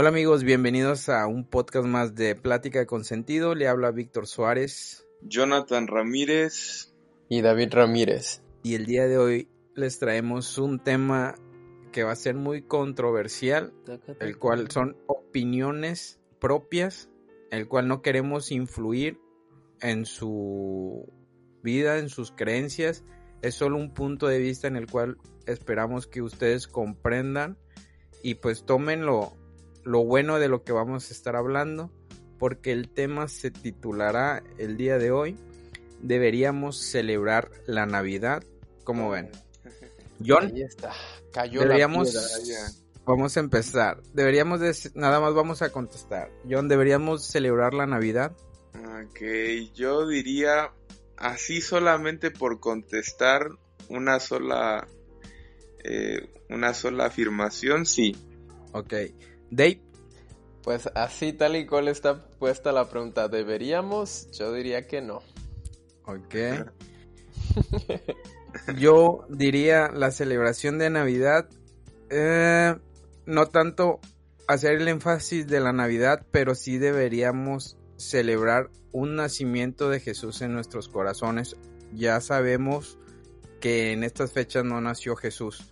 Hola amigos, bienvenidos a un podcast más de Plática con Sentido. Le habla Víctor Suárez. Jonathan Ramírez. Y David Ramírez. Y el día de hoy les traemos un tema que va a ser muy controversial, el cual son opiniones propias, el cual no queremos influir en su vida, en sus creencias. Es solo un punto de vista en el cual esperamos que ustedes comprendan y pues tómenlo lo bueno de lo que vamos a estar hablando, porque el tema se titulará el día de hoy, deberíamos celebrar la Navidad, como ven. John, está. Cayó deberíamos, vamos a empezar, deberíamos, nada más vamos a contestar. John, ¿deberíamos celebrar la Navidad? Ok, yo diría así solamente por contestar una sola, eh, una sola afirmación, sí. Ok. Dave. Pues así tal y cual está puesta la pregunta, ¿deberíamos? Yo diría que no. Ok. Yo diría la celebración de Navidad, eh, no tanto hacer el énfasis de la Navidad, pero sí deberíamos celebrar un nacimiento de Jesús en nuestros corazones. Ya sabemos que en estas fechas no nació Jesús,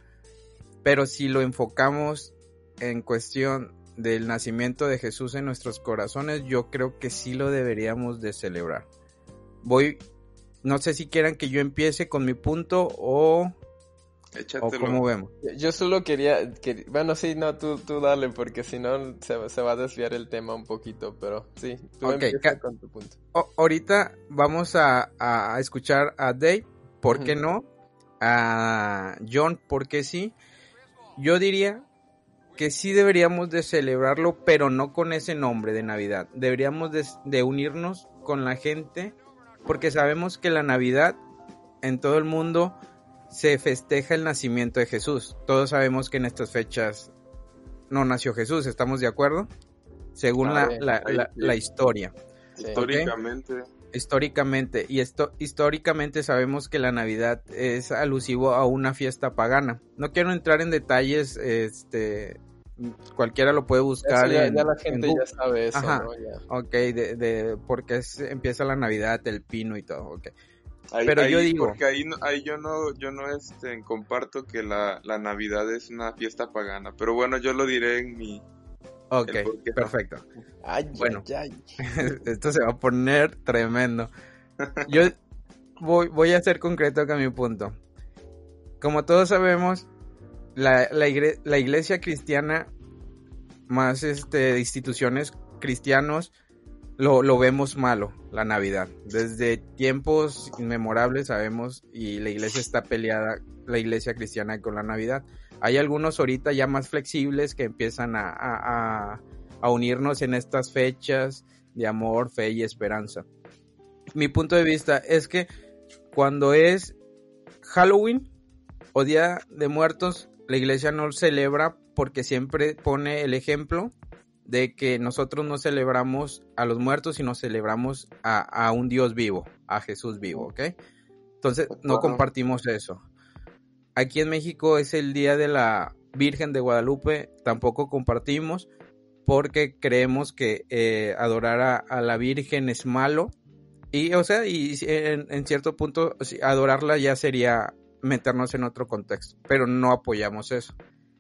pero si lo enfocamos en cuestión del nacimiento de Jesús en nuestros corazones, yo creo que sí lo deberíamos de celebrar. Voy, no sé si quieran que yo empiece con mi punto o, o cómo vemos. Yo solo quería, que, bueno, sí, no, tú, tú dale, porque si no se, va a desviar el tema un poquito, pero sí, tú empieza con tu punto. ahorita vamos a, a, escuchar a Dave, ¿por qué no? A John, ¿por qué sí? Yo diría que sí deberíamos de celebrarlo, pero no con ese nombre de Navidad. Deberíamos de, unirnos con la gente porque sabemos que la Navidad en todo el mundo se festeja el nacimiento de Jesús. Todos sabemos que en estas fechas no nació Jesús, ¿estamos de acuerdo? Según la, la, historia. Históricamente. Históricamente. Y esto, históricamente sabemos que la Navidad es alusivo a una fiesta pagana. No quiero entrar en detalles este, cualquiera lo puede buscar. ya, la gente ya sabe eso, Ajá. Ok, de, de, porque empieza la Navidad, el pino y todo, ok. Pero yo digo... Porque ahí, ahí yo no, yo no este, comparto que la, la Navidad es una fiesta pagana, pero bueno, yo lo diré en mi... Ok, perfecto. Ay, bueno, esto se va a poner tremendo. Yo voy, voy a ser concreto con mi punto. Como todos sabemos, la, la, iglesia cristiana, más este, instituciones cristianos, lo, lo, vemos malo, la Navidad. Desde tiempos inmemorables sabemos y la iglesia está peleada, la iglesia cristiana con la Navidad. Hay algunos ahorita ya más flexibles que empiezan a, a, a unirnos en estas fechas de amor, fe y esperanza. Mi punto de vista es que cuando es Halloween o Día de Muertos, la iglesia no celebra porque siempre pone el ejemplo de que nosotros no celebramos a los muertos, sino celebramos a, un Dios vivo, a Jesús vivo, ¿ok? Entonces no compartimos eso. Aquí en México es el día de la Virgen de Guadalupe, tampoco compartimos porque creemos que eh, adorar a, la Virgen es malo. Y, o sea, y en, en cierto punto, adorarla ya sería meternos en otro contexto, pero no apoyamos eso.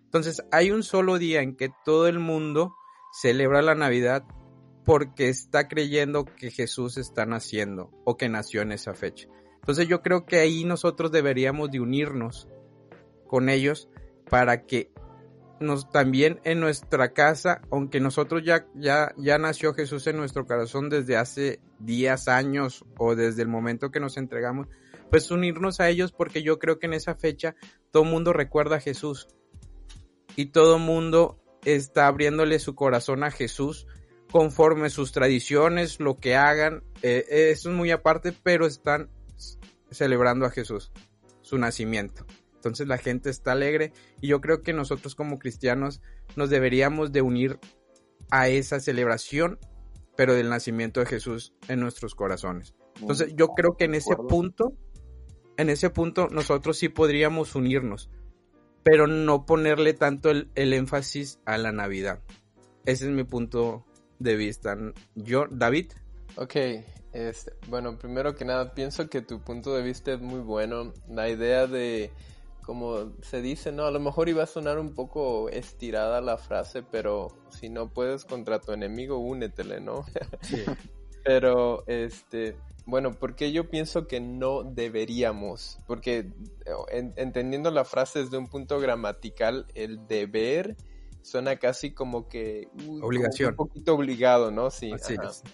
Entonces, hay un solo día en que todo el mundo celebra la Navidad porque está creyendo que Jesús está naciendo o que nació en esa fecha. Entonces yo creo que ahí nosotros deberíamos de unirnos con ellos para que nos también en nuestra casa, aunque nosotros ya, ya, ya nació Jesús en nuestro corazón desde hace días, años o desde el momento que nos entregamos, pues unirnos a ellos porque yo creo que en esa fecha todo el mundo recuerda a Jesús y todo mundo está abriéndole su corazón a Jesús conforme sus tradiciones, lo que hagan, eh, eso es muy aparte, pero están celebrando a Jesús, su nacimiento. Entonces la gente está alegre y yo creo que nosotros como cristianos nos deberíamos de unir a esa celebración, pero del nacimiento de Jesús en nuestros corazones. Entonces yo creo que en ese punto en ese punto nosotros sí podríamos unirnos, pero no ponerle tanto el, énfasis a la Navidad. ese es mi punto de vista. Yo, David. Ok, este, bueno, primero que nada, pienso que tu punto de vista es muy bueno. La idea de, como se dice, no, a lo mejor iba a sonar un poco estirada la frase, pero si no puedes contra tu enemigo, únetele, ¿no? Sí. pero, este, bueno, porque yo pienso que no deberíamos, porque entendiendo la frase desde un punto gramatical, el deber suena casi como que obligación, un poquito obligado, ¿no? Sí.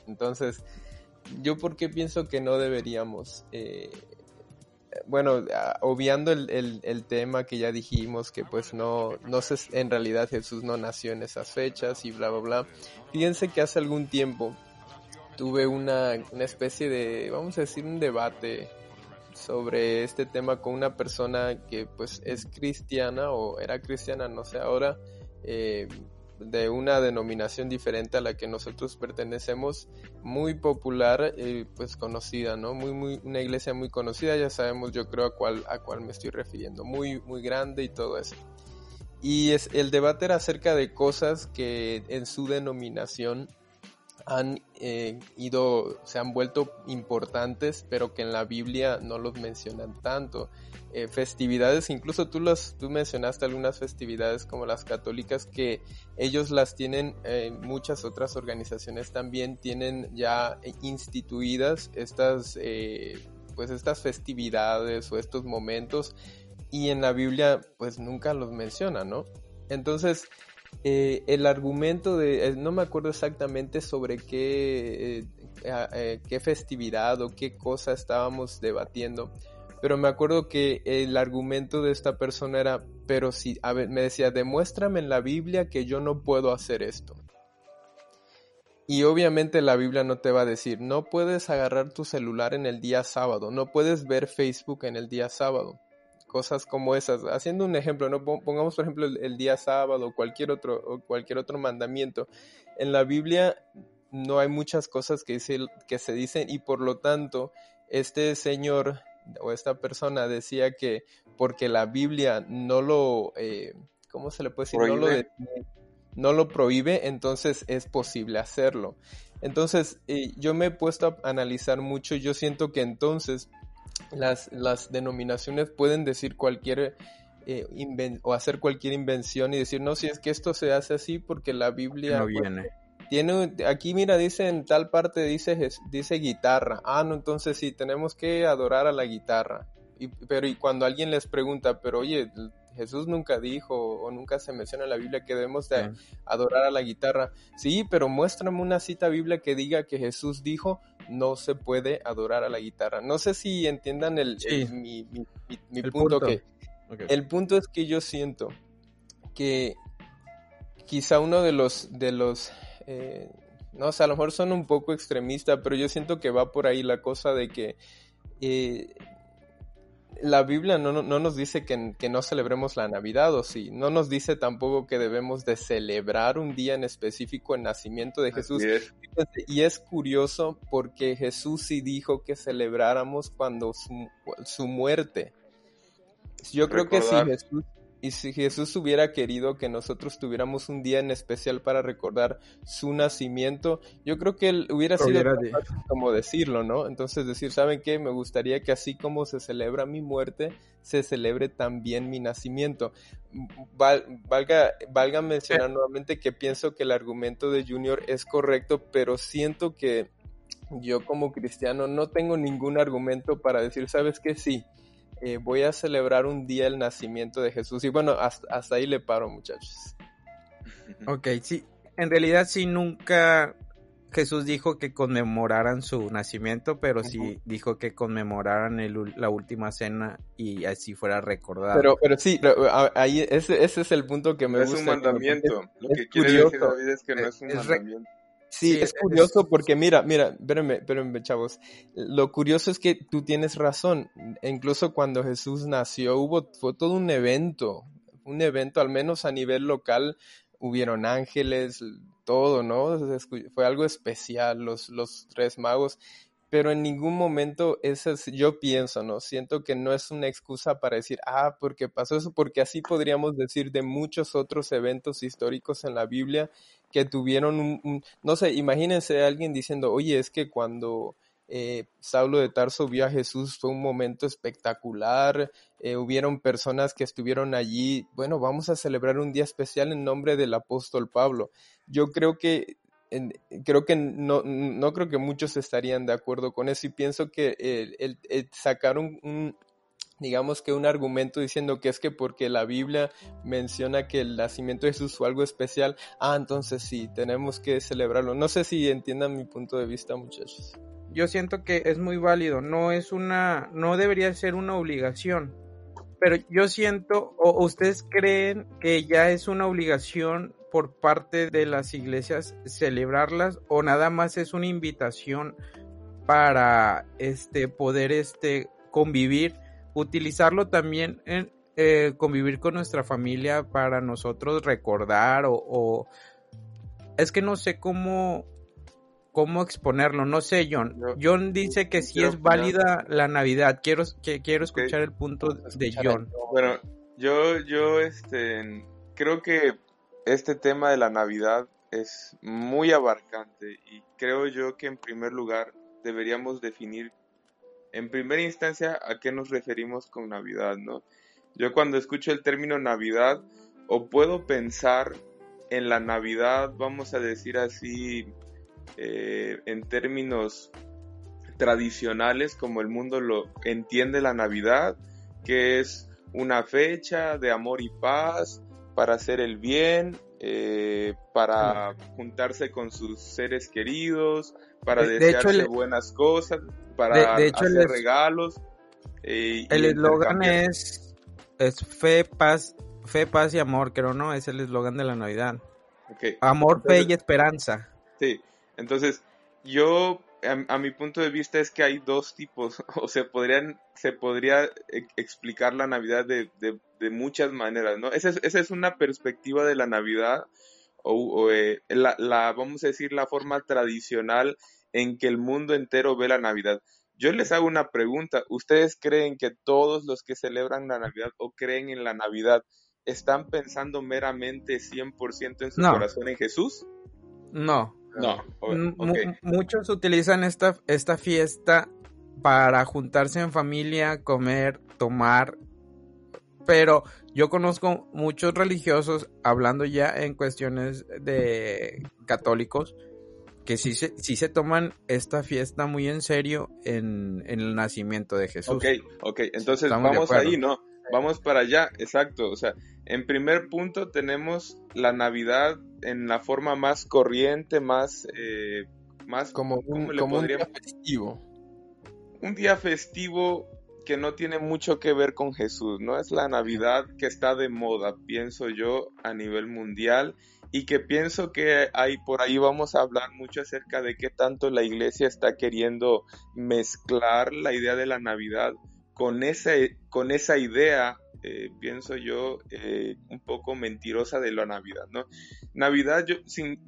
Entonces, yo porque pienso que no deberíamos. Eh, bueno, obviando el, tema que ya dijimos, que pues no, no sé, en realidad Jesús no nació en esas fechas y bla, bla, bla. Fíjense que hace algún tiempo tuve una, una especie de, vamos a decir, un debate sobre este tema con una persona que pues es cristiana o era cristiana, no sé ahora, eh, de una denominación diferente a la que nosotros pertenecemos, muy popular, eh, pues conocida, ¿no? Muy, muy, una iglesia muy conocida, ya sabemos yo creo a cuál, a cuál me estoy refiriendo, muy, muy grande y todo eso. Y es, el debate era acerca de cosas que en su denominación han eh, ido, se han vuelto importantes, pero que en la Biblia no los mencionan tanto. Eh, festividades, incluso tú, los, tú mencionaste algunas festividades como las católicas que ellos las tienen, eh, muchas otras organizaciones también tienen ya instituidas estas, pues estas festividades o estos momentos y en la Biblia pues nunca los menciona, ¿no? Entonces, eh, el argumento de, eh, no me acuerdo exactamente sobre qué, eh, qué festividad o qué cosa estábamos debatiendo, pero me acuerdo que el argumento de esta persona era, pero si, a ver, me decía, demuéstrame en la Biblia que yo no puedo hacer esto. Y obviamente la Biblia no te va a decir, no puedes agarrar tu celular en el día sábado, no puedes ver Facebook en el día sábado cosas como esas. Haciendo un ejemplo, ¿no? Pongamos por ejemplo el, día sábado o cualquier otro, o cualquier otro mandamiento. En la Biblia no hay muchas cosas que, que se dicen y por lo tanto este señor o esta persona decía que porque la Biblia no lo, eh, ¿cómo se le puede decir? No lo, no lo, prohíbe, entonces es posible hacerlo. Entonces eh, yo me he puesto a analizar mucho, yo siento que entonces las, las denominaciones pueden decir cualquier eh, o hacer cualquier invención y decir, no, si es que esto se hace así porque la Biblia... No viene. tiene, aquí mira, dice en tal parte, dice, dice guitarra. Ah, no, entonces sí, tenemos que adorar a la guitarra. Y, pero y cuando alguien les pregunta, pero oye, Jesús nunca dijo o nunca se menciona en la Biblia que debemos de adorar a la guitarra. Sí, pero muéstrame una cita bíblica que diga que Jesús dijo no se puede adorar a la guitarra. No sé si entiendan el, mi, punto. Que, El punto es que yo siento que quizá uno de los de los eh, no sé, a lo mejor son un poco extremista, pero yo siento que va por ahí la cosa de que eh, la Biblia no, no, nos dice que, que, no celebremos la Navidad, o sí, no nos dice tampoco que debemos de celebrar un día en específico el nacimiento de Jesús. Y es curioso porque Jesús sí dijo que celebráramos cuando su, su muerte. Yo creo que si Jesús y si Jesús hubiera querido que nosotros tuviéramos un día en especial para recordar su nacimiento, yo creo que él hubiera sido como decirlo, ¿no? Entonces decir, ¿saben qué? Me gustaría que así como se celebra mi muerte, se celebre también mi nacimiento. valga, valga mencionar nuevamente que pienso que el argumento de Junior es correcto, pero siento que yo como cristiano no tengo ningún argumento para decir, ¿sabes qué? Sí eh, voy a celebrar un día el nacimiento de Jesús. Y bueno, hasta, ahí le paro, muchachos. Ok, sí, en realidad sí nunca Jesús dijo que conmemoraran su nacimiento, pero sí dijo que conmemoraran la última cena y así fuera recordado. Pero, pero sí, ahí ese, es el punto que me gusta. Es un mandamiento. Lo que quiere decir David es que no es un mandamiento. Sí, es curioso porque mira, mira, espérenme, espérenme, chavos. Lo curioso es que tú tienes razón. Incluso cuando Jesús nació hubo fue todo un evento, un evento al menos a nivel local. Hubieron ángeles, todo, ¿no? Fue algo especial, los, los tres magos pero en ningún momento eso es, yo pienso, ¿no? Siento que no es una excusa para decir, ah, porque pasó eso, porque así podríamos decir de muchos otros eventos históricos en la Biblia que tuvieron un, no sé, imagínense alguien diciendo, oye, es que cuando eh, Saulo de Tarso vio a Jesús fue un momento espectacular, eh, hubieron personas que estuvieron allí, bueno, vamos a celebrar un día especial en nombre del apóstol Pablo. Yo creo que creo que no, no creo que muchos estarían de acuerdo con eso y pienso que el, sacar un, digamos que un argumento diciendo que es que porque la Biblia menciona que el nacimiento de Jesús fue algo especial, ah, entonces sí, tenemos que celebrarlo. No sé si entiendan mi punto de vista, muchachos. Yo siento que es muy válido, no es una, no debería ser una obligación, pero yo siento, o ustedes creen que ya es una obligación por parte de las iglesias celebrarlas, o nada más es una invitación para este poder este convivir utilizarlo también en eh, convivir con nuestra familia para nosotros recordar o, es que no sé cómo cómo exponerlo, no sé John. John dice que sí es válida la Navidad. Quiero que quiero escuchar el punto de John. Bueno, yo yo este creo que este tema de la Navidad es muy abarcante y creo yo que en primer lugar deberíamos definir en primera instancia, ¿a qué nos referimos con Navidad, no? Yo cuando escucho el término Navidad, o puedo pensar en la Navidad, vamos a decir así, eh, en términos tradicionales, como el mundo lo entiende la Navidad, que es una fecha de amor y paz para hacer el bien, eh, para juntarse con sus seres queridos, para desearle buenas cosas, para hacer regalos. Eh, el eslogan es, es fe, paz, fe, paz y amor, creo, ¿no? Es el eslogan de la Navidad. Amor, fe y esperanza. Sí, entonces yo, a, mi punto de vista es que hay dos tipos, o se podrían, se podría e, explicar la Navidad de, muchas maneras, ¿no? Esa es, esa es una perspectiva de la Navidad, o, eh, la, la, vamos a decir, la forma tradicional en que el mundo entero ve la Navidad. Yo les hago una pregunta. ¿Ustedes creen que todos los que celebran la Navidad o creen en la Navidad están pensando meramente 100% en su corazón en Jesús? No. No. Muchos utilizan esta, esta fiesta para juntarse en familia, comer, tomar. Pero yo conozco muchos religiosos, hablando ya en cuestiones de católicos, que sí se, sí se toman esta fiesta muy en serio en, el nacimiento de Jesús. Ok, ok, entonces vamos ahí, ¿no? Vamos para allá, exacto. O sea, en primer punto tenemos la Navidad en la forma más corriente, más... Eh, más como un, como un día festivo. Un día festivo que no tiene mucho que ver con Jesús, ¿no? Es la Navidad que está de moda, pienso yo, a nivel mundial y que pienso que ahí por ahí vamos a hablar mucho acerca de qué tanto la iglesia está queriendo mezclar la idea de la Navidad con esa, con esa idea, eh, pienso yo, eh, un poco mentirosa de la Navidad, ¿no? Navidad, yo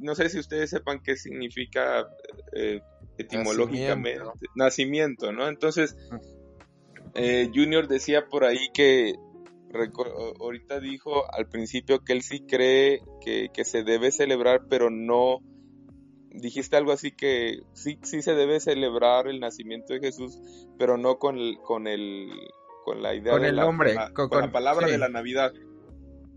no sé si ustedes sepan qué significa eh, etimológicamente, nacimiento, ¿no? Entonces, Junior decía por ahí que ahorita dijo al principio que él sí cree que, se debe celebrar, pero no, dijiste algo así que sí, sí se debe celebrar el nacimiento de Jesús, pero no con el, con el, con la idea con de el la, nombre, con, la palabra de la Navidad.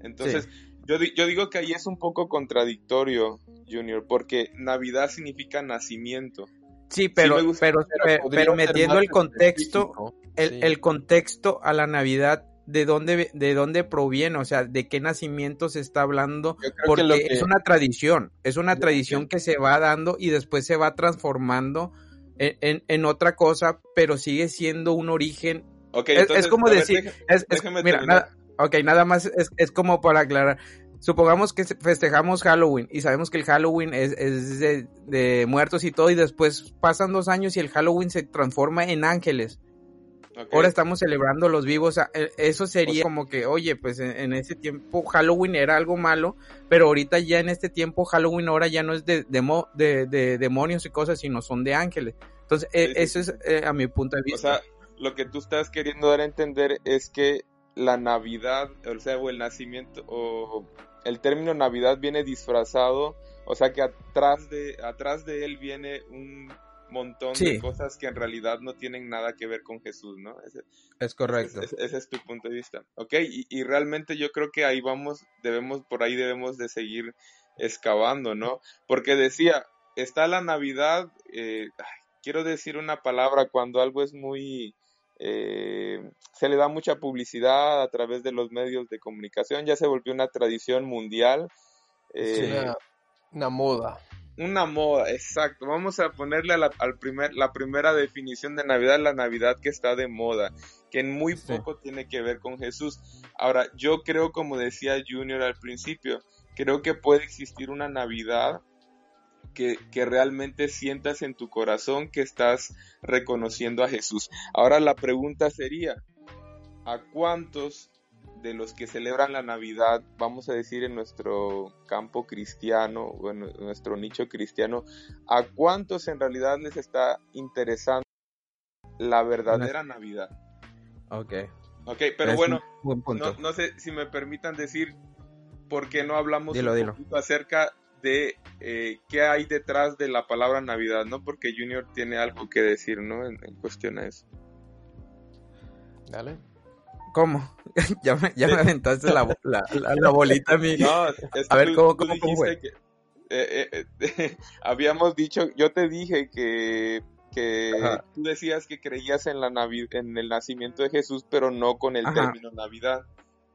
Entonces, yo, yo digo que ahí es un poco contradictorio, Junior, porque Navidad significa nacimiento. Sí, pero, pero, pero, metiendo el contexto, el, el, contexto a la Navidad de dónde, de dónde proviene, o sea, de qué nacimiento se está hablando, porque es una tradición, es una tradición que se va dando y después se va transformando en, en, otra cosa, pero sigue siendo un origen. es, como decir, es, mira, nada, ok, nada más es, es como para aclarar. Supongamos que festejamos Halloween y sabemos que el Halloween es, es de, de, muertos y todo y después pasan dos años y el Halloween se transforma en ángeles. Ahora estamos celebrando los vivos. E, eso sería como que, oye, pues en, ese tiempo Halloween era algo malo, pero ahorita ya en este tiempo Halloween ahora ya no es de, de, demonios y cosas, sino son de ángeles. Entonces, e, eso es eh, a mi punto de vista. O sea, lo que tú estás queriendo dar a entender es que la Navidad, o sea, o el nacimiento, o el término Navidad viene disfrazado O sea que atrás de, atrás de él viene un montón de cosas que en realidad no tienen nada que ver con Jesús, ¿no? es correcto. Ese, es tu punto de vista. Ok, y, realmente yo creo que ahí vamos, debemos, por ahí debemos de seguir excavando, ¿no? Porque decía, está la Navidad, eh, quiero decir una palabra cuando algo es muy... Eh, se le da mucha publicidad a través de los medios de comunicación, ya se volvió una tradición mundial. Eh, una moda una moda, exacto. Vamos a ponerle a la, al primer, la primera definición de Navidad, la Navidad que está de moda, que en muy poco tiene que ver con Jesús. Ahora, yo creo, como decía Junior al principio, creo que puede existir una Navidad que, que, realmente sientas en tu corazón que estás reconociendo a Jesús. Ahora la pregunta sería, ¿a cuántos de los que celebran la Navidad, vamos a decir en nuestro campo cristiano o en nuestro nicho cristiano, ¿a cuántos en realidad les está interesando la verdadera Navidad? Ok. Ok, pero bueno, no, sé si me permitan decir por qué no hablamos un poquito acerca de eh, qué hay detrás de la palabra Navidad, ¿no? Porque Junior tiene algo que decir, ¿no? En, en cuestión a eso. Dale. ¿Cómo? ya me, ya me aventaste la, la, bolita a mí. No, a ver, ¿cómo, cómo, fue? Que, eh, eh, habíamos dicho, yo te dije que, que tú decías que creías en, la en el nacimiento de Jesús, pero no con el término Navidad.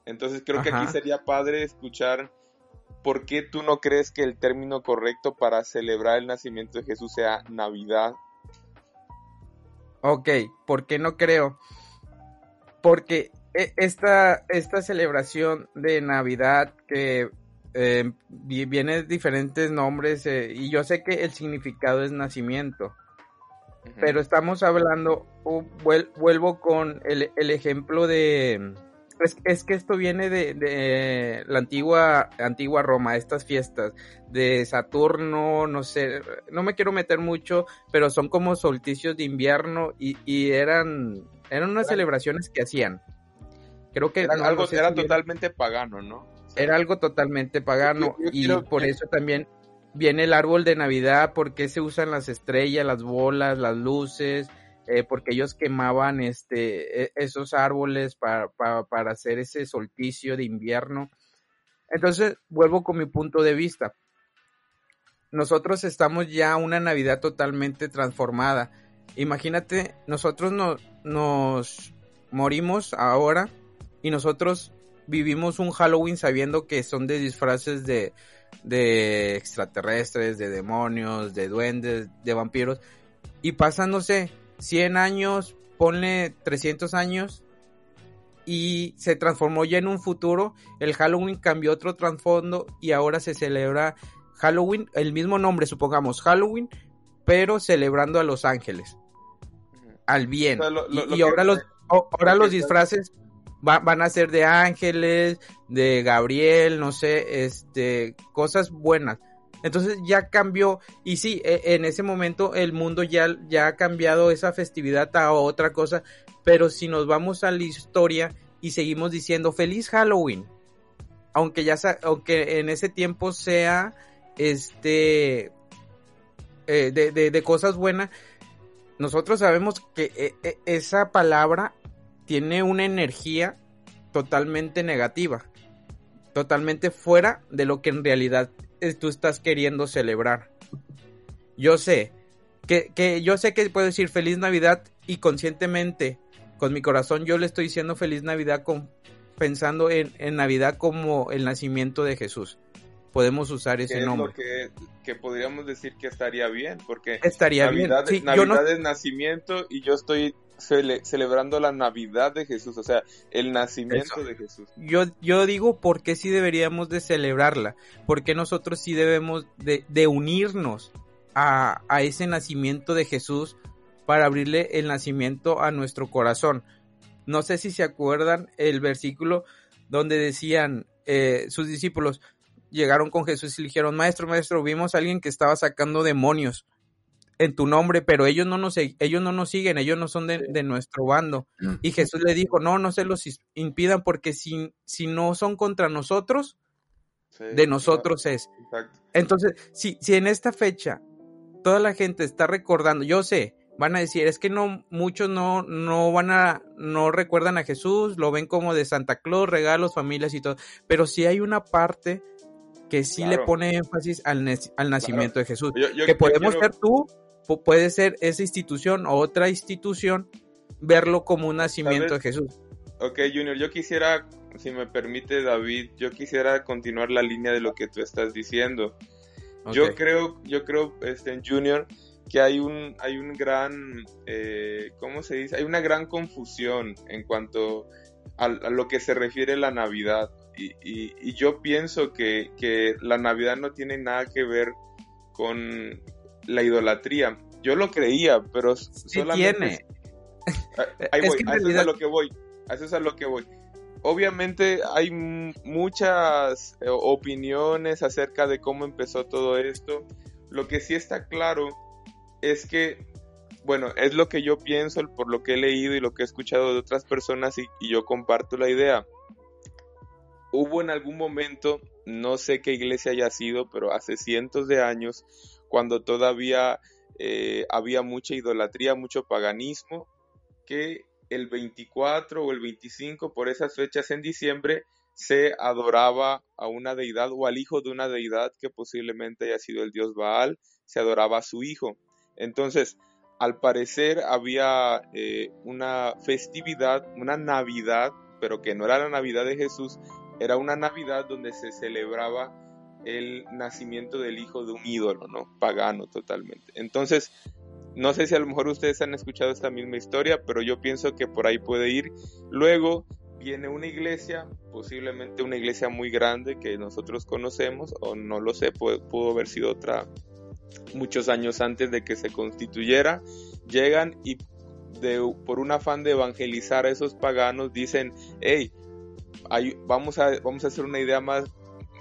Entonces creo que aquí sería padre escuchar por qué tú no crees que el término correcto para celebrar el nacimiento de Jesús sea Navidad. Ok, ¿por qué no creo? Porque esta, esta celebración de Navidad que eh, viene de diferentes nombres eh, y yo sé que el significado es nacimiento, pero estamos hablando, vuelvo con el, ejemplo de... Es, que esto viene de, la antigua, antigua Roma, estas fiestas de Saturno, no sé, no me quiero meter mucho, pero son como solsticios de invierno y, y eran, eran unas celebraciones que hacían. Creo que era, algo, era totalmente pagano, ¿no? era algo totalmente pagano y por eso también viene el árbol de Navidad, porque se usan las estrellas, las bolas, las luces, eh, porque ellos quemaban este, e, esos árboles para, para hacer ese solsticio de invierno. Entonces, vuelvo con mi punto de vista. Nosotros estamos ya una Navidad totalmente transformada. Imagínate, nosotros no, nos morimos ahora y nosotros vivimos un Halloween sabiendo que son de disfraces de, de extraterrestres, de demonios, de duendes, de vampiros. Y pasan, no sé, 100 años, ponle 300 años y se transformó ya en un futuro. El Halloween cambió otro trasfondo y ahora se celebra Halloween, el mismo nombre, supongamos, Halloween, pero celebrando a los ángeles, al bien. y, ahora los, ahora los disfraces van a ser de ángeles, de Gabriel, no sé, este, cosas buenas. Entonces ya cambió y sí, e, en ese momento el mundo ya, ya ha cambiado esa festividad a otra cosa, pero si nos vamos a la historia y seguimos diciendo feliz Halloween, aunque ya aunque en ese tiempo sea este eh, de, de, cosas buenas, nosotros sabemos que e, e, esa palabra tiene una energía totalmente negativa, totalmente fuera de lo que en realidad tú estás queriendo celebrar. Yo sé que, que yo sé que puedo decir feliz Navidad y conscientemente con mi corazón yo le estoy diciendo feliz Navidad con, pensando en, en Navidad como el nacimiento de Jesús podemos usar ese nombre. que, que, podríamos decir que estaría bien, porque estaría Navidad, bien. Navidad es nacimiento y yo estoy celebrando la Navidad de Jesús, o sea, el nacimiento de Jesús. Yo, yo digo por qué sí deberíamos de celebrarla, porque nosotros sí debemos de, de unirnos a, a ese nacimiento de Jesús para abrirle el nacimiento a nuestro corazón. No sé si se acuerdan el versículo donde decían eh, sus discípulos, llegaron con Jesús y le dijeron, maestro, maestro, vimos a alguien que estaba sacando demonios en tu nombre, pero ellos no nos, ellos no nos siguen, ellos no son de, nuestro bando. Y Jesús le dijo, no, no se los impidan porque si, si no son contra nosotros, de nosotros es. Entonces, si, si en esta fecha toda la gente está recordando, yo sé, van a decir, es que no, muchos no, no van a, no recuerdan a Jesús, lo ven como de Santa Claus, regalos, familias y todo, pero si hay una parte que sí le pone énfasis al, al nacimiento de Jesús, que podemos ser tú, puede ser esa institución o otra institución, verlo como un nacimiento de Jesús. Ok, Junior, yo quisiera, si me permite David, yo quisiera continuar la línea de lo que tú estás diciendo. Yo creo, yo creo, este, Junior, que hay un, hay un gran, eh, ¿cómo se dice? Hay una gran confusión en cuanto a, lo que se refiere a la Navidad. Y, yo pienso que, la Navidad no tiene nada que ver con la idolatría. Yo lo creía, pero sí tiene. Ahí voy, a eso es a lo que voy. A eso es a lo que voy. Obviamente hay muchas eh, opiniones acerca de cómo empezó todo esto. Lo que sí está claro es que, bueno, es lo que yo pienso por lo que he leído y lo que he escuchado de otras personas y, yo comparto la idea. Hubo en algún momento, no sé qué iglesia haya sido, pero hace cientos de años, cuando todavía eh, había mucha idolatría, mucho paganismo, que el 24 o el 25, por esas fechas en diciembre, se adoraba a una deidad o al hijo de una deidad que posiblemente haya sido el dios Baal, se adoraba a su hijo. Entonces, al parecer había eh, una festividad, una Navidad, pero que no era la Navidad de Jesús, era una Navidad donde se celebraba el nacimiento del hijo de un ídolo, ¿no? Pagano totalmente. Entonces, no sé si a lo mejor ustedes han escuchado esta misma historia, pero yo pienso que por ahí puede ir. Luego viene una iglesia, posiblemente una iglesia muy grande que nosotros conocemos, o no lo sé, pudo haber sido otra muchos años antes de que se constituyera, llegan y de, por un afán de evangelizar a esos paganos dicen, hey, vamos, a, vamos a hacer una idea más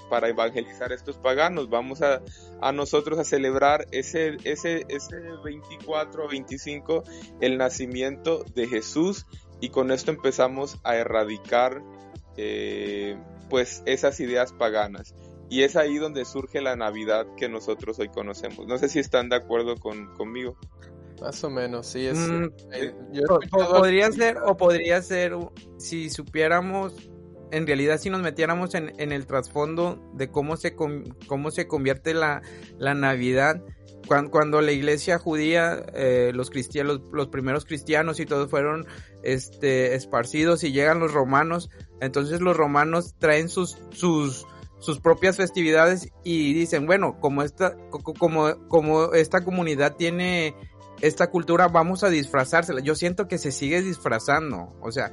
para evangelizar a estos paganos, vamos a, a nosotros a celebrar ese, ese, ese 24 o 25 el nacimiento de Jesús y con esto empezamos a erradicar eh, pues esas ideas paganas. Y es ahí donde surge la Navidad que nosotros hoy conocemos. No sé si están de acuerdo con, conmigo. Más o menos, sí. Es, mm, eh, podría ser, o podría ser, si supiéramos, en realidad si nos metiéramos en, el trasfondo de cómo se, cómo se convierte la, Navidad, cuando, la iglesia judía, eh, los, cristianos, los, primeros cristianos y todos fueron este, esparcidos y llegan los romanos, entonces los romanos traen sus, sus, sus propias festividades y dicen, bueno, como esta, como, como esta comunidad tiene esta cultura, vamos a disfrazársela. Yo siento que se sigue disfrazando, o sea,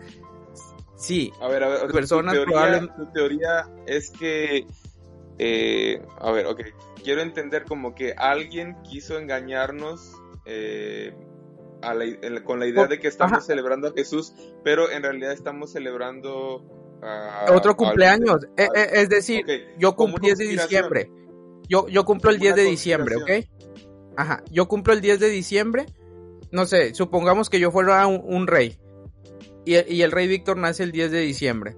sí. A ver, a ver, personas tu teoría, tu teoría es que, eh, a ver, ok, quiero entender como que alguien quiso engañarnos eh, con la idea de que estamos celebrando a Jesús, pero en realidad estamos celebrando otro cumpleaños. E, e, es decir, yo cumplo el 10 de diciembre. Yo, yo cumplo el 10 de diciembre, ¿ok? Ajá, yo cumplo el 10 de diciembre. No sé, supongamos que yo fuera un, rey. Y, y, el rey Víctor nace el 10 de diciembre.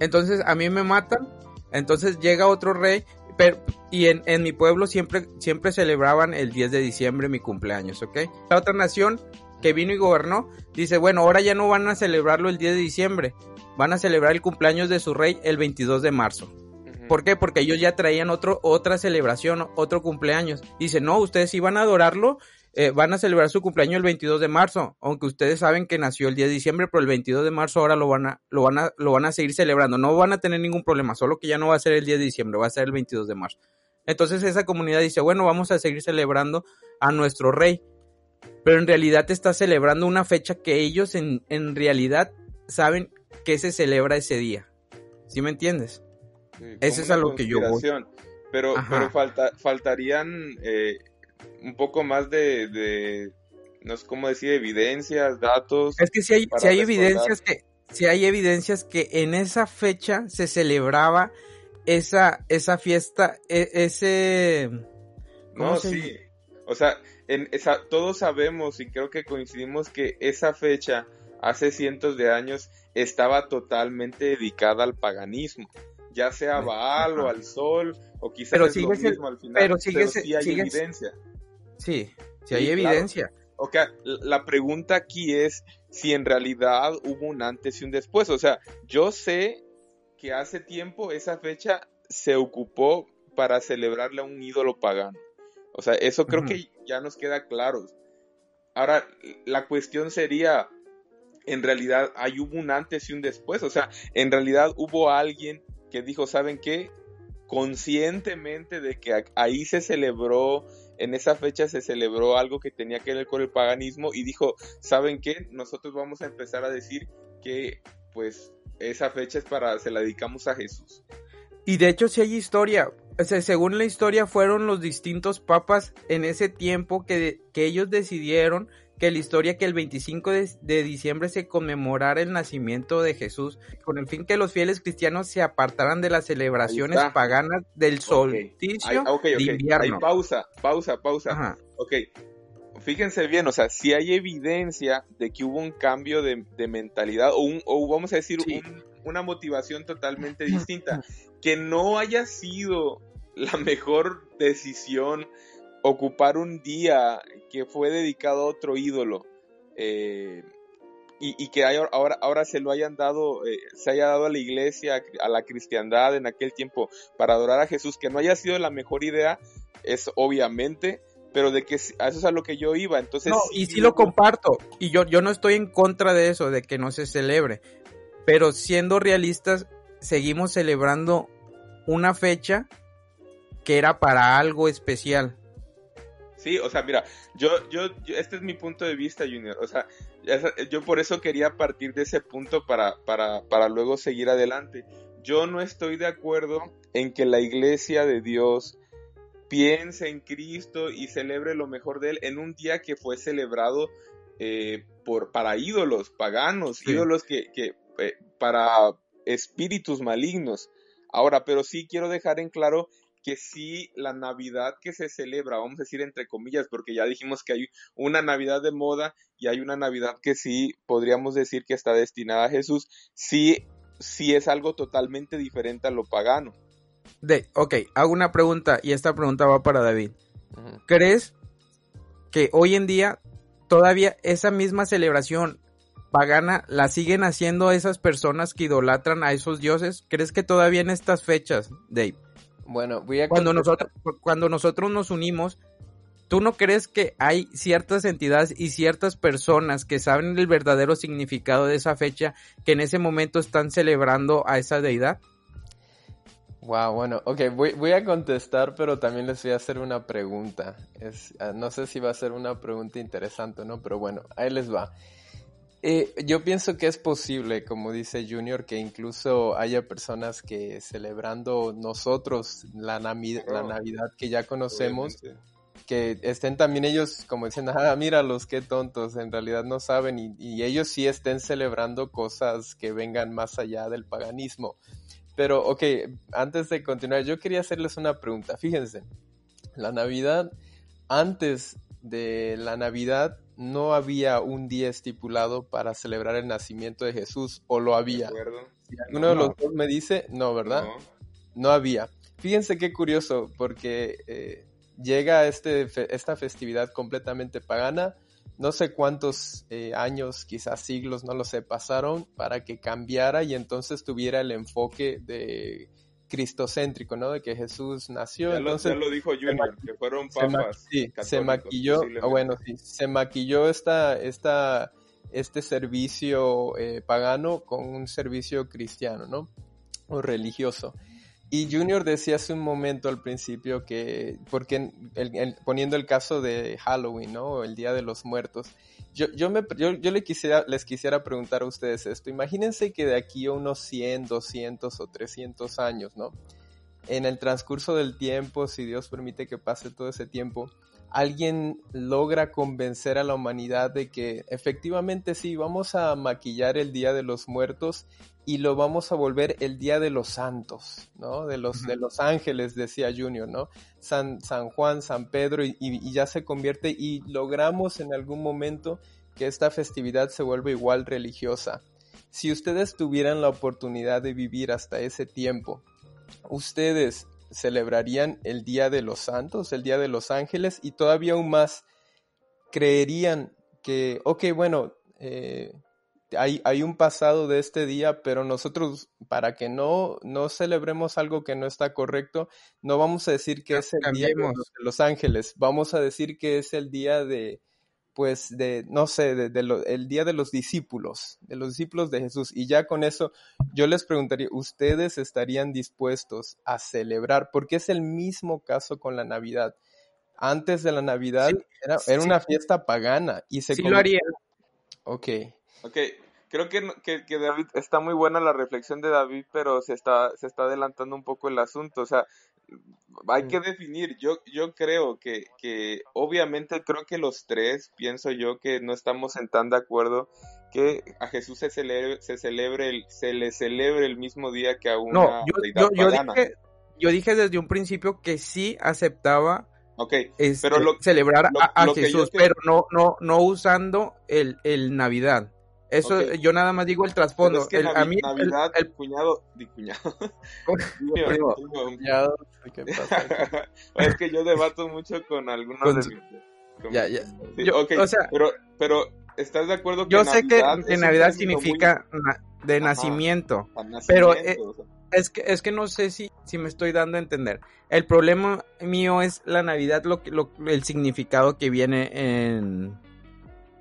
Entonces a mí me matan. Entonces llega otro rey. Pero, y en, en, mi pueblo siempre, siempre celebraban el 10 de diciembre mi cumpleaños, ¿ok? La otra nación que vino y gobernó dice, bueno, ahora ya no van a celebrarlo el 10 de diciembre, van a celebrar el cumpleaños de su rey el 22 de marzo. ¿Por qué? Porque ellos ya traían otro, otra celebración, otro cumpleaños. Dice, no, ustedes iban a adorarlo, eh, van a celebrar su cumpleaños el 22 de marzo, aunque ustedes saben que nació el 10 de diciembre, pero el 22 de marzo ahora lo van a, lo van a, lo van a seguir celebrando. No van a tener ningún problema, solo que ya no va a ser el 10 de diciembre, va a ser el 22 de marzo. Entonces esa comunidad dice, bueno, vamos a seguir celebrando a nuestro rey. Pero en realidad está celebrando una fecha que ellos en, en realidad saben qué se celebra ese día. ¿Sí me entiendes? Eso es a lo que yo voy. Pero, pero falta, faltarían eh, un poco más de, no sé cómo decir, evidencias, datos. Es que si hay, si hay evidencias que, si hay evidencias que en esa fecha se celebraba esa, esa fiesta, e, ese... No, sí. O sea, en esa, todos sabemos y creo que coincidimos que esa fecha, hace cientos de años, estaba totalmente dedicada al paganismo. ya sea a Baal o al sol, o quizás pero es lo mismo al final, pero, sigue, sí hay evidencia. Sí, sí hay evidencia. Ok, la pregunta aquí es si en realidad hubo un antes y un después. O sea, yo sé que hace tiempo esa fecha se ocupó para celebrarle a un ídolo pagano. O sea, eso creo que ya nos queda claro. Ahora, la cuestión sería, en realidad, ¿hay hubo un antes y un después? O sea, en realidad hubo alguien que dijo, ¿saben qué? Conscientemente de que ahí se celebró en esa fecha se celebró algo que tenía que ver con el paganismo y dijo, ¿saben qué? Nosotros vamos a empezar a decir que pues esa fecha es para, se la dedicamos a Jesús. Y de hecho si hay historia, según la historia fueron los distintos papas en ese tiempo que, que ellos decidieron que la historia que el 25 de, diciembre se conmemorara el nacimiento de Jesús, con el fin que los fieles cristianos se apartaran de las celebraciones paganas del solsticio de invierno. pausa, pausa, pausa. Ok, fíjense bien, o sea, si hay evidencia de que hubo un cambio de, mentalidad o, un, o vamos a decir una motivación totalmente distinta, que no haya sido la mejor decisión ocupar un día que fue dedicado a otro ídolo eh, y, que ahora, ahora se lo hayan dado, eh, se haya dado a la iglesia, a la cristiandad en aquel tiempo para adorar a Jesús, que no haya sido la mejor idea, es obviamente, pero de que eso es a lo que yo iba, entonces... No, y sí lo comparto, y yo, yo no estoy en contra de eso, de que no se celebre, pero siendo realistas, seguimos celebrando una fecha que era para algo especial. Sí, o sea, mira, yo, yo, este es mi punto de vista, Junior. O sea, yo por eso quería partir de ese punto para, para, para luego seguir adelante. Yo no estoy de acuerdo en que la iglesia de Dios piense en Cristo y celebre lo mejor de Él en un día que fue celebrado eh, por, para ídolos paganos, ídolos que, que eh, para espíritus malignos. Ahora, pero sí quiero dejar en claro que sí la Navidad que se celebra, vamos a decir entre comillas, porque ya dijimos que hay una Navidad de moda y hay una Navidad que sí podríamos decir que está destinada a Jesús, sí, sí es algo totalmente diferente a lo pagano. De, ok, hago una pregunta y esta pregunta va para David. ¿Crees que hoy en día todavía esa misma celebración pagana la siguen haciendo esas personas que idolatran a esos dioses? ¿Crees que todavía en estas fechas, Dave, bueno, voy a cuando nosotros cuando nosotros nos unimos, ¿tú no crees que hay ciertas entidades y ciertas personas que saben el verdadero significado de esa fecha que en ese momento están celebrando a esa deidad? Wow, bueno, ok, voy, voy, a contestar, pero también les voy a hacer una pregunta. Es, ah, no sé si va a ser una pregunta interesante, ¿no? Pero bueno, ahí les va. Eh, yo pienso que es posible, como dice Junior, que incluso haya personas que celebrando nosotros la, la Navidad que ya conocemos, que estén también ellos como diciendo, ah, los qué tontos, en realidad no saben, y, y, ellos sí estén celebrando cosas que vengan más allá del paganismo. Pero, ok, antes de continuar, yo quería hacerles una pregunta. Fíjense, la Navidad, antes de la Navidad, no había un día estipulado para celebrar el nacimiento de Jesús, o lo había. Si alguno de los dos me dice, no, ¿verdad? No, había. Fíjense qué curioso, porque eh, llega este, esta festividad completamente pagana, no sé cuántos eh, años, quizás siglos, no lo sé, pasaron para que cambiara y entonces tuviera el enfoque de cristocéntrico, ¿no? De que Jesús nació. Ya, entonces, lo, dijo Junior, que fueron papas. sí, se maquilló, bueno, sí, se maquilló esta, esta, este servicio eh, pagano con un servicio cristiano, ¿no? O religioso. Y Junior decía hace un momento al principio que, porque poniendo el caso de Halloween, ¿no? El Día de los Muertos, yo, yo, me, yo, yo le quisiera, les quisiera preguntar a ustedes esto. Imagínense que de aquí a unos 100, 200 o 300 años, ¿no? En el transcurso del tiempo, si Dios permite que pase todo ese tiempo, alguien logra convencer a la humanidad de que efectivamente sí, vamos a maquillar el Día de los Muertos y lo vamos a volver el Día de los Santos, ¿no? De los, de los ángeles, decía Junior, ¿no? San, San Juan, San Pedro y, y ya se convierte y logramos en algún momento que esta festividad se vuelva igual religiosa. Si ustedes tuvieran la oportunidad de vivir hasta ese tiempo, ustedes celebrarían el Día de los Santos, el Día de los Ángeles, y todavía aún más creerían que, ok, bueno, eh, hay, hay, un pasado de este día, pero nosotros, para que no, no celebremos algo que no está correcto, no vamos a decir que es el Día de los Ángeles, vamos a decir que es el día de, pues de, no sé, de, el día de los discípulos, de los discípulos de Jesús. Y ya con eso yo les preguntaría, ¿ustedes estarían dispuestos a celebrar? Porque es el mismo caso con la Navidad. Antes de la Navidad era, era una fiesta pagana y se... Sí lo haría. Ok. Ok, creo que, que, que, David, está muy buena la reflexión de David, pero se está, se está adelantando un poco el asunto. O sea, hay que definir, yo, yo creo que, que obviamente creo que los tres, pienso yo que no estamos en tan de acuerdo que a Jesús se celebre, se celebre el, se le celebre el mismo día que a una no, yo, yo, dije, yo dije desde un principio que sí aceptaba okay, este, pero celebrar a, Jesús, pero no, no, no usando el, el Navidad. Eso yo nada más digo el trasfondo. Es a mí Navidad, el, cuñado, di cuñado. ¿Qué pasa? es que yo debato mucho con algunos de Ya, ya. o sea, pero, pero ¿estás de acuerdo que Yo sé que, Navidad significa de nacimiento, pero eh, es que es que no sé si si me estoy dando a entender. El problema mío es la Navidad, lo, lo el significado que viene en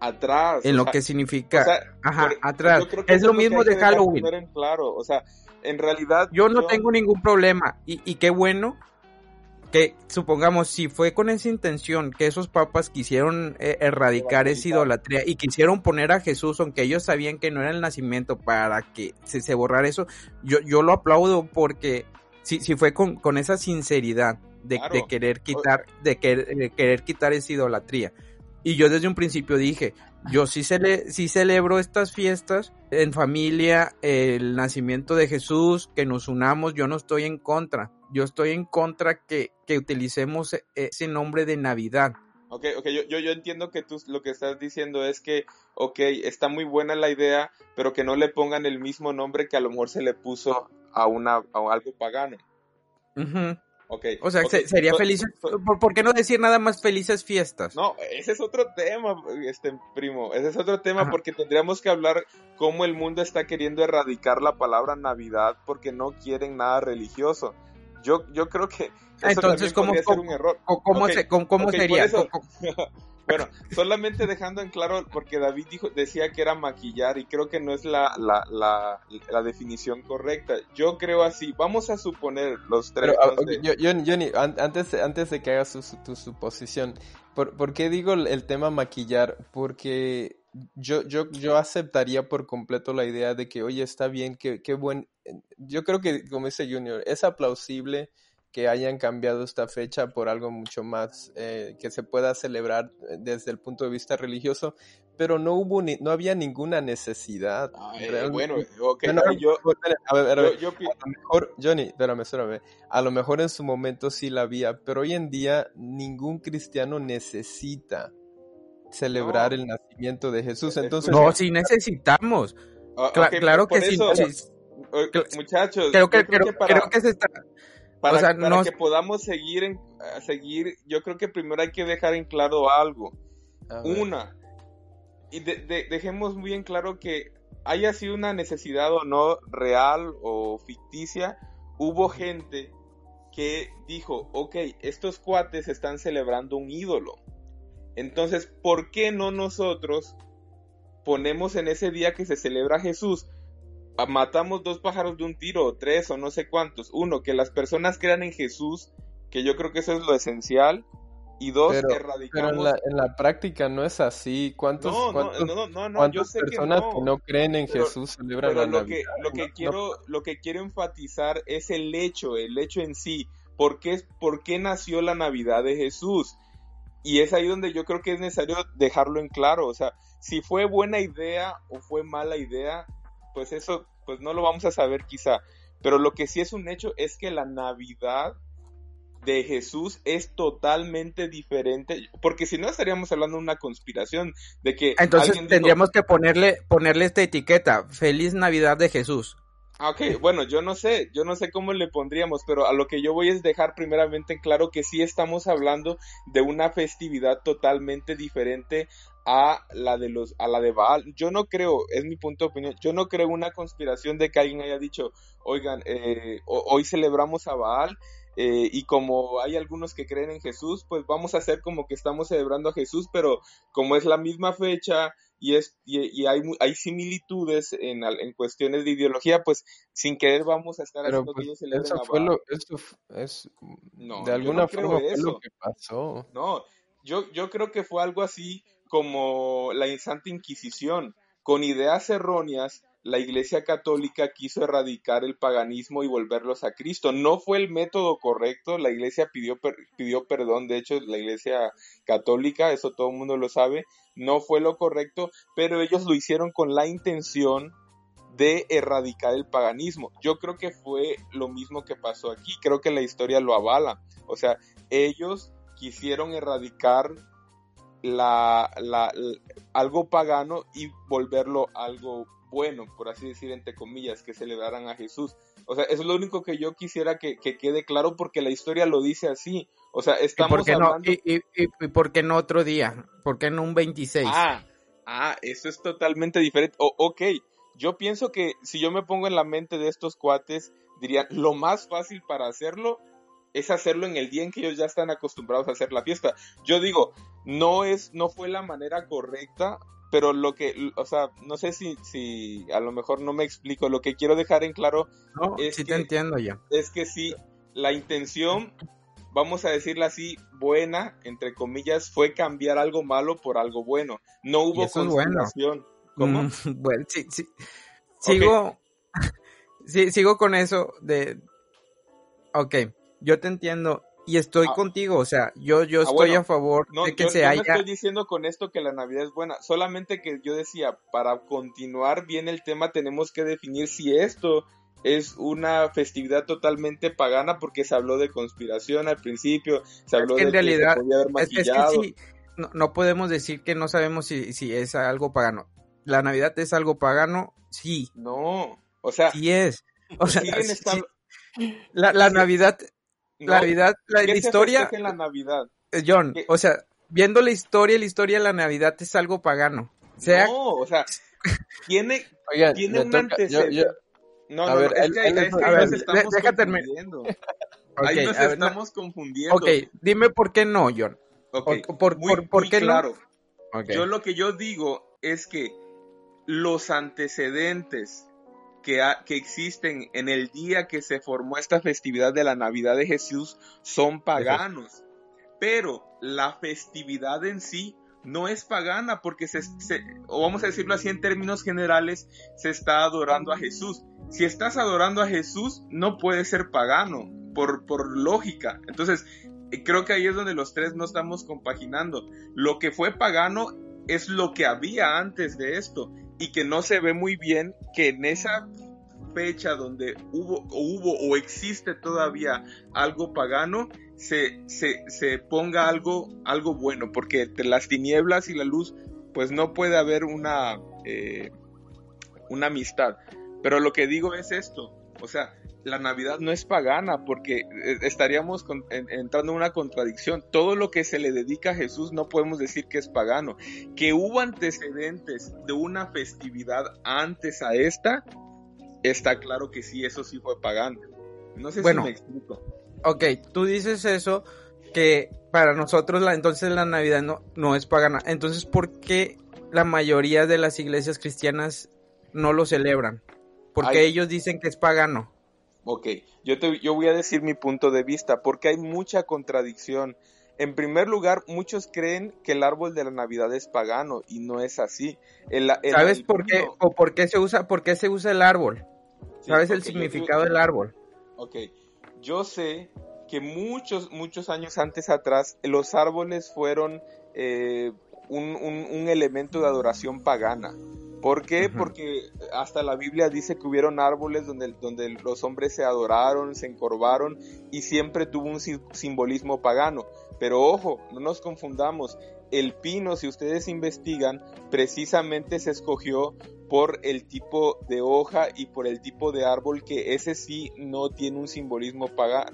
atrás. En lo que significa. Ajá, atrás. Es lo mismo de Halloween. claro, o sea, en realidad. Yo no tengo ningún problema. Y, y, qué bueno que, supongamos, si fue con esa intención que esos papas quisieron eh, erradicar esa idolatría y quisieron poner a Jesús, aunque ellos sabían que no era el nacimiento, para que se, se borrara eso, yo, yo lo aplaudo porque si, si fue con, con esa sinceridad de, de querer quitar, de, de querer quitar esa idolatría. Y yo desde un principio dije, yo sí, cele sí celebro estas fiestas en familia, el nacimiento de Jesús, que nos unamos, yo no estoy en contra. Yo estoy en contra que, que utilicemos e, ese nombre de Navidad. Ok, ok, yo, yo, yo, entiendo que tú lo que estás diciendo es que, ok, está muy buena la idea, pero que no le pongan el mismo nombre que a lo mejor se le puso a, una, a algo pagano. O sea, sería feliz. ¿Por, qué no decir nada más felices fiestas? No, ese es otro tema, este primo. Ese es otro tema porque tendríamos que hablar cómo el mundo está queriendo erradicar la palabra Navidad porque no quieren nada religioso. Yo, yo creo que entonces cómo, ser un error. ¿Cómo, cómo, sería? Bueno, solamente dejando en claro, porque David dijo, decía que era maquillar y creo que no es la, la, la, definición correcta. Yo creo así, vamos a suponer los tres. Ah, Johnny, antes, antes de que hagas tu suposición, ¿por, ¿por, qué digo el tema maquillar? Porque yo, yo, yo aceptaría por completo la idea de que, oye, está bien, qué, qué buen... Yo creo que, como dice Junior, es aplausible que hayan cambiado esta fecha por algo mucho más eh, que se pueda celebrar eh, desde el punto de vista religioso, pero no hubo ni, no había ninguna necesidad. bueno, yo, a, ver, a, lo mejor, Johnny, espérame, espérame, a lo mejor en su momento sí la había, pero hoy en día ningún cristiano necesita celebrar el nacimiento de Jesús, entonces... No, sí necesitamos. Ah, claro que sí. Muchachos, creo que, creo que se está para, que podamos seguir, en, seguir, yo creo que primero hay que dejar en claro algo. Una, y dejemos muy en claro que haya sido una necesidad o no real o ficticia, hubo gente que dijo, ok, estos cuates están celebrando un ídolo. Entonces, ¿por qué no nosotros ponemos en ese día que se celebra Jesús matamos dos pájaros de un tiro, tres o no sé cuántos. Uno, que las personas crean en Jesús, que yo creo que eso es lo esencial. Y dos, erradicamos... Pero en la, práctica no es así. ¿Cuántos, cuántas personas que no, creen en Jesús celebran la lo Que, lo, que quiero, lo que quiero enfatizar es el hecho, el hecho en sí. ¿Por qué, ¿Por qué nació la Navidad de Jesús? Y es ahí donde yo creo que es necesario dejarlo en claro. O sea, si fue buena idea o fue mala idea, pues eso pues no lo vamos a saber quizá. Pero lo que sí es un hecho es que la Navidad de Jesús es totalmente diferente, porque si no estaríamos hablando de una conspiración, de que... Entonces tendríamos que ponerle, ponerle esta etiqueta, feliz Navidad de Jesús. Ah, ok, bueno, yo no sé, yo no sé cómo le pondríamos, pero a lo que yo voy es dejar primeramente en claro que sí estamos hablando de una festividad totalmente diferente a la de los a la de Baal. Yo no creo, es mi punto de opinión, yo no creo una conspiración de que alguien haya dicho, oigan, eh, hoy celebramos a Baal eh, y como hay algunos que creen en Jesús, pues vamos a hacer como que estamos celebrando a Jesús, pero como es la misma fecha y, es, y, hay, hay similitudes en, en, cuestiones de ideología, pues sin querer vamos a estar haciendo pues, que ellos celebren eso fue lo, eso es, no, de alguna forma fue lo que pasó. No, yo, yo creo que fue algo así como la Santa Inquisición, con ideas erróneas la Iglesia Católica quiso erradicar el paganismo y volverlos a Cristo. No fue el método correcto, la Iglesia pidió, pidió perdón, de hecho la Iglesia Católica, eso todo el mundo lo sabe, no fue lo correcto, pero ellos lo hicieron con la intención de erradicar el paganismo. Yo creo que fue lo mismo que pasó aquí, creo que la historia lo avala. O sea, ellos quisieron erradicar la, la, algo pagano y volverlo algo bueno, por así decir, entre comillas, que celebraran a Jesús. O sea, eso es lo único que yo quisiera que, quede claro porque la historia lo dice así. O sea, estamos ¿Y por qué No, y, por qué no otro día? ¿Por qué no un 26? Ah, ah, eso es totalmente diferente. ok, yo pienso que si yo me pongo en la mente de estos cuates, dirían, lo más fácil para hacerlo es hacerlo en el día en que ellos ya están acostumbrados a hacer la fiesta. Yo digo, no es, no fue la manera correcta pero lo que, o sea, no sé si, si a lo mejor no me explico, lo que quiero dejar en claro es sí que, te entiendo ya. Es que sí, la intención, vamos a decirla así, buena, entre comillas, fue cambiar algo malo por algo bueno. No hubo conspiración. ¿Cómo? Mm, bueno, sí, sí. Sigo, sí, sigo con eso de, ok, yo te entiendo, y estoy ah. contigo, o sea, yo, yo ah, estoy a favor de que se haya... No estoy diciendo con esto que la Navidad es buena, solamente que yo decía, para continuar bien el tema tenemos que definir si esto es una festividad totalmente pagana porque se habló de conspiración al principio, se habló de en realidad, que es, que sí, no, no, podemos decir que no sabemos si, si es algo pagano. La Navidad es algo pagano, sí. No, o sea... Sí es. O sea, la, la Navidad la Navidad, la, historia. en la Navidad? Eh, John, o sea, viendo la historia, la historia de la Navidad es algo pagano. Sea, no, o sea, tiene, tiene un antecedente. No, no, ver, es que, es que a ver, nos estamos confundiendo. Okay, ahí nos estamos confundiendo. Ok, dime por qué no, John. Okay. Por, por, por, qué claro. no? Yo lo que yo digo es que los antecedentes que, existen en el día que se formó esta festividad de la Navidad de Jesús son paganos. Pero la festividad en sí no es pagana porque se, o vamos a decirlo así en términos generales, se está adorando a Jesús. Si estás adorando a Jesús, no puede ser pagano, por, por lógica. Entonces, creo que ahí es donde los tres no estamos compaginando. Lo que fue pagano es lo que había antes de esto y que no se ve muy bien que en esa fecha donde hubo o hubo o existe todavía algo pagano, se, se, ponga algo, algo bueno, porque entre las tinieblas y la luz, pues no puede haber una, eh, una amistad. Pero lo que digo es esto, o sea, la Navidad no es pagana porque eh, estaríamos entrando en una contradicción. Todo lo que se le dedica a Jesús no podemos decir que es pagano. Que hubo antecedentes de una festividad antes a esta, está claro que sí, eso sí fue pagano. No sé si me explico. Ok, tú dices eso, que para nosotros la, entonces la Navidad no, no es pagana. Entonces, ¿por qué la mayoría de las iglesias cristianas no lo celebran? Porque ellos dicen que es pagano. Ok, yo, te, yo voy a decir mi punto de vista, porque hay mucha contradicción. En primer lugar, muchos creen que el árbol de la Navidad es pagano y no es así. ¿Sabes por qué o por qué se usa por qué se usa el árbol? ¿Sabes el significado del árbol? Ok, yo sé que muchos muchos años antes atrás los árboles fueron eh, un, un elemento de adoración pagana. ¿Por qué? Porque hasta la Biblia dice que hubieron árboles donde, donde los hombres se adoraron, se encorvaron y siempre tuvo un simbolismo pagano. Pero ojo, no nos confundamos. El pino, si ustedes investigan, precisamente se escogió por el tipo de hoja y por el tipo de árbol que ese sí no tiene un simbolismo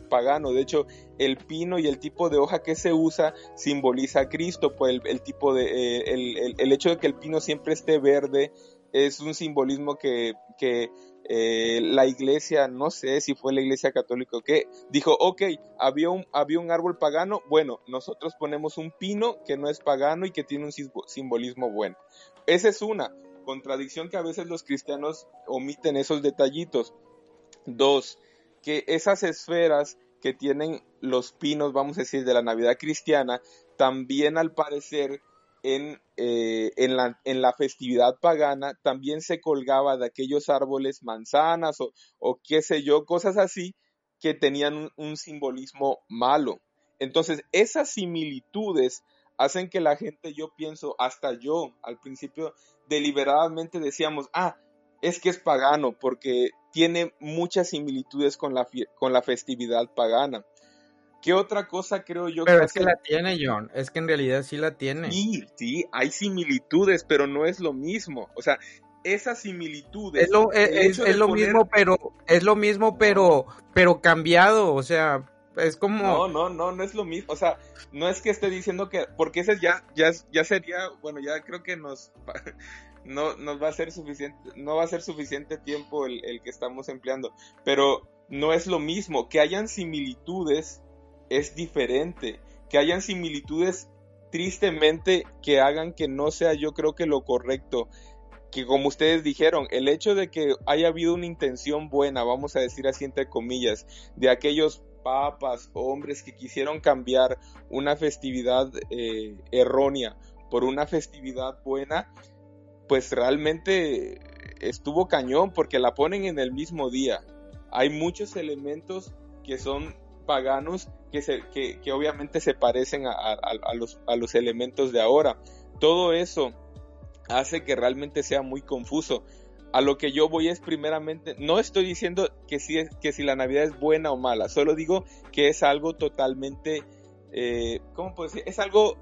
pagano. De hecho, el pino y el tipo de hoja que se usa simboliza a Cristo, pues el, tipo de eh, el, hecho de que el pino siempre esté verde es un simbolismo que, que eh, la iglesia, no sé si fue la iglesia católica que dijo, ok, había un, había un árbol pagano, bueno, nosotros ponemos un pino que no es pagano y que tiene un simbolismo bueno. Esa es una contradicción que a veces los cristianos omiten esos detallitos. Dos, que esas esferas que tienen los pinos, vamos a decir, de la Navidad cristiana, también al parecer en, eh, la, festividad pagana también se colgaba de aquellos árboles manzanas o qué sé yo, cosas así que tenían un, simbolismo malo. Entonces, esas similitudes hacen que la gente, yo pienso, hasta yo al principio deliberadamente decíamos, ah, es que es pagano porque tiene muchas similitudes con la, con la festividad pagana. ¿Qué otra cosa creo yo pero que es que la tiene, John. Es que en realidad sí la tiene. Sí, sí, hay similitudes, pero no es lo mismo. O sea, esas similitudes. Es lo, es, lo mismo, pero es lo mismo, pero, pero cambiado. O sea, es como. No, no, no, no es lo mismo. O sea, no es que esté diciendo que. Porque ese ya, ya, ya sería. Bueno, ya creo que nos. No, va a ser suficiente. No va a ser suficiente tiempo el, el que estamos empleando. Pero no es lo mismo. Que hayan similitudes es diferente. Que hayan similitudes tristemente que hagan que no sea yo creo que lo correcto. Que como ustedes dijeron, el hecho de que haya habido una intención buena, vamos a decir así entre comillas, de aquellos papas hombres que quisieron cambiar una festividad eh, errónea por una festividad buena, pues realmente estuvo cañón porque la ponen en el mismo día. Hay muchos elementos que son paganos que, que obviamente se parecen a, a, los, a los elementos de ahora. Todo eso hace que realmente sea muy confuso. A lo que yo voy es primeramente, no estoy diciendo que si, es, que si la Navidad es buena o mala, solo digo que es algo totalmente, eh, ¿cómo puedo decir? Es algo,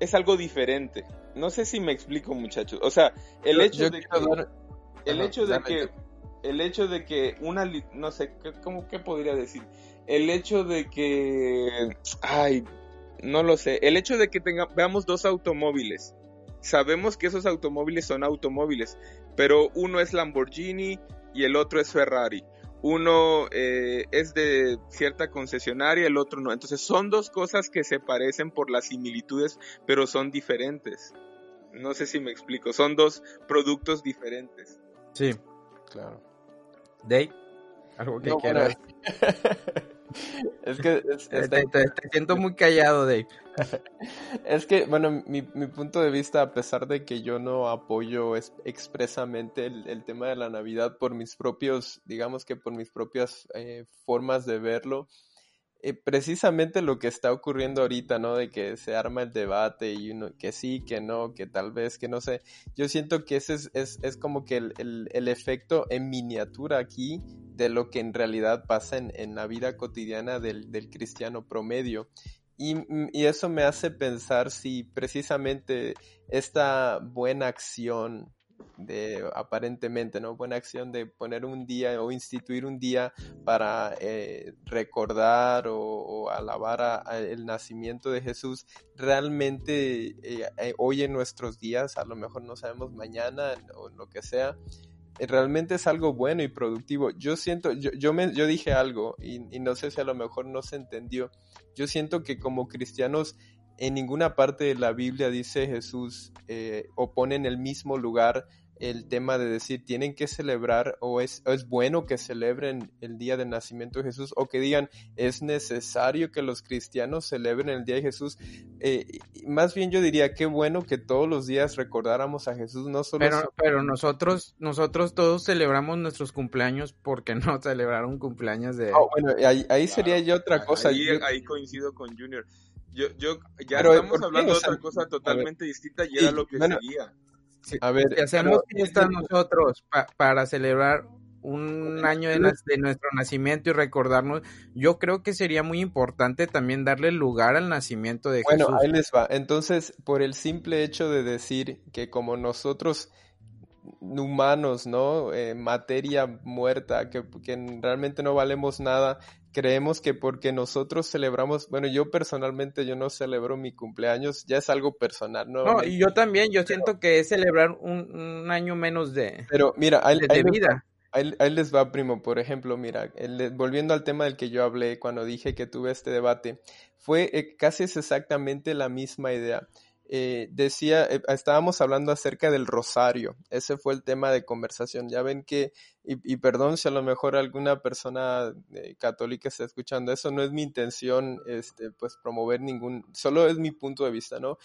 es algo diferente. No sé si me explico muchachos. O sea, el hecho de que... El hecho de que... El hecho de que una... No sé, ¿cómo, ¿qué podría decir? el hecho de que, ay, no lo sé, el hecho de que tenga, veamos dos automóviles, sabemos que esos automóviles son automóviles, pero uno es Lamborghini y el otro es Ferrari. Uno eh, es de cierta concesionaria, el otro no. Entonces son dos cosas que se parecen por las similitudes, pero son diferentes. No sé si me explico. Son dos productos diferentes. Sí, claro. Dave, algo que quieras. Es que te, siento muy callado, Dave. Es que, bueno, mi, punto de vista, a pesar de que yo no apoyo expresamente el, tema de la Navidad por mis propios, digamos que por mis propias eh, formas de verlo, eh, precisamente lo que está ocurriendo ahorita, ¿no? De que se arma el debate y uno que sí, que no, que tal vez, que no sé. Yo siento que ese es, es, es como que el, el, efecto en miniatura aquí de lo que en realidad pasa en, en la vida cotidiana del, del cristiano promedio. Y, y, eso me hace pensar si precisamente esta buena acción de aparentemente, ¿no? Buena acción de poner un día o instituir un día para eh, recordar o, alabar el nacimiento de Jesús, realmente eh, eh, hoy en nuestros días, a lo mejor no sabemos mañana o lo que sea, realmente es algo bueno y productivo. Yo siento, yo, yo, me, yo dije algo y, y, no sé si a lo mejor no se entendió. Yo siento que como cristianos en ninguna parte de la Biblia dice Jesús eh, o pone en el mismo lugar el tema de decir tienen que celebrar o es, es bueno que celebren el día del nacimiento de Jesús o que digan es necesario que los cristianos celebren el día de Jesús. Eh, más bien yo diría qué bueno que todos los días recordáramos a Jesús, no solo... Pero, pero nosotros, nosotros todos celebramos nuestros cumpleaños porque no celebraron cumpleaños de... Oh, bueno, ahí, sería yo otra cosa. Ahí, coincido con Junior. Yo, yo, ya estamos hablando de otra cosa totalmente distinta y era lo que seguía a ver, si hacemos fiesta nosotros para celebrar un año de, nuestro nacimiento y recordarnos, yo creo que sería muy importante también darle lugar al nacimiento de Jesús. Bueno, ahí les va. Entonces, por el simple hecho de decir que como nosotros humanos, ¿no? Eh, materia muerta, que, que realmente no valemos nada. Creemos que porque nosotros celebramos, bueno, yo personalmente yo no celebro mi cumpleaños, ya es algo personal, ¿no? No, y yo también, yo siento que es celebrar un, año menos de, pero mira, de, vida. Ahí, les va, primo. Por ejemplo, mira, volviendo al tema del que yo hablé cuando dije que tuve este debate, fue eh, casi exactamente la misma idea. Eh, decía, eh, estábamos hablando acerca del rosario, ese fue el tema de conversación. Ya ven que, y, perdón si a lo mejor alguna persona eh, católica está escuchando, eso no es mi intención, este, pues promover ningún, solo es mi punto de vista, ¿no?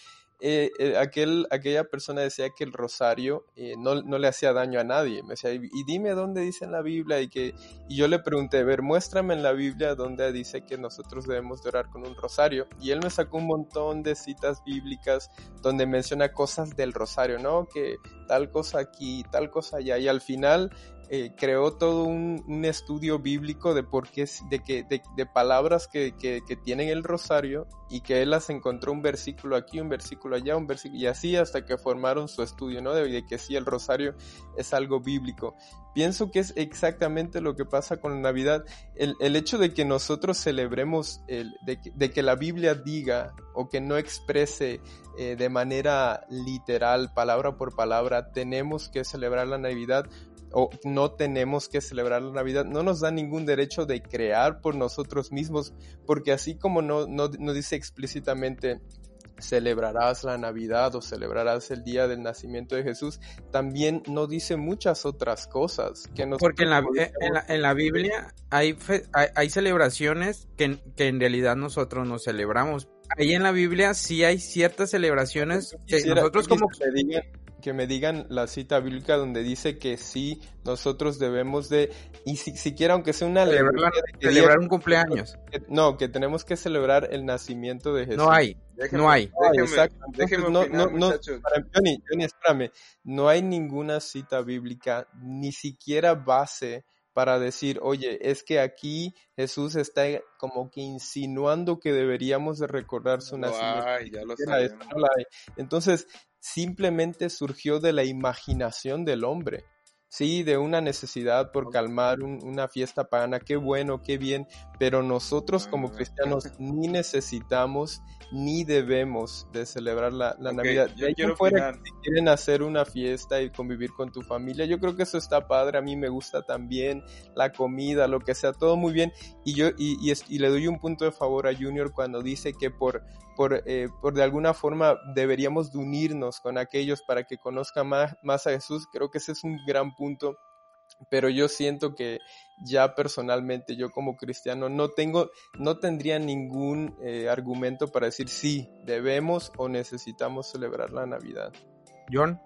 Eh, eh, aquel, aquella persona decía que el rosario eh, no, le hacía daño a nadie. Me decía, y, dime dónde dice en la Biblia. Y, que, y yo le pregunté, a ver, muéstrame en la Biblia dónde dice que nosotros debemos de orar con un rosario. Y él me sacó un montón de citas bíblicas donde menciona cosas del rosario, ¿no? Que tal cosa aquí, tal cosa allá. Y al final eh, creó todo un, estudio bíblico de por qué, de, que, de, palabras que, que, tienen el rosario y que él las encontró un versículo aquí, un versículo allá, un versículo, y así hasta que formaron su estudio, ¿no? De, que sí, el rosario es algo bíblico. Pienso que es exactamente lo que pasa con la Navidad. El, el hecho de que nosotros celebremos, el, de, que la Biblia diga o que no exprese eh, de manera literal, palabra por palabra, tenemos que celebrar la Navidad, o no tenemos que celebrar la Navidad, no nos da ningún derecho de crear por nosotros mismos, porque así como no, no, dice explícitamente celebrarás la Navidad o celebrarás el día del nacimiento de Jesús, también no dice muchas otras cosas. Que Porque en la, en la, Biblia hay, hay, celebraciones que, que, en realidad nosotros no celebramos. Ahí en la Biblia sí hay ciertas celebraciones que nosotros como que me digan la cita bíblica donde dice que sí, nosotros debemos de, y si, siquiera aunque sea una celebrar, celebrar un cumpleaños. no, que tenemos que celebrar el nacimiento de Jesús. No hay, no hay. Déjeme, no, no, no, Johnny, Johnny, espérame, no hay ninguna cita bíblica, ni siquiera base para decir, oye, es que aquí Jesús está como que insinuando que deberíamos de recordar su nacimiento. Ay, ya lo Entonces, simplemente surgió de la imaginación del hombre. Sí, de una necesidad por calmar una fiesta pagana, qué bueno, qué bien, pero nosotros como cristianos ni necesitamos ni debemos de celebrar la, Navidad. Yo quiero fuera si quieren hacer una fiesta y convivir con tu familia, yo creo que eso está padre, a mí me gusta también la comida, lo que sea, todo muy bien. Y yo y, y, le doy un punto de favor a Junior cuando dice que por, por, eh, por de alguna forma deberíamos de unirnos con aquellos para que conozcan más, más a Jesús, creo que ese es un gran punto punto, pero yo siento que ya personalmente yo como cristiano no tengo, no tendría ningún eh, argumento para decir sí, debemos o necesitamos celebrar la Navidad. John.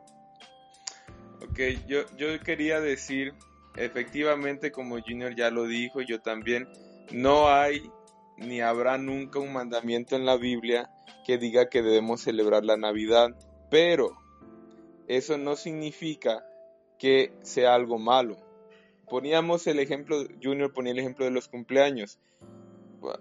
Ok, yo, yo quería decir, efectivamente, como Junior ya lo dijo, yo también, no hay ni habrá nunca un mandamiento en la Biblia que diga que debemos celebrar la Navidad, pero eso no significa que sea algo malo. Poníamos el ejemplo, Junior ponía el ejemplo de los cumpleaños,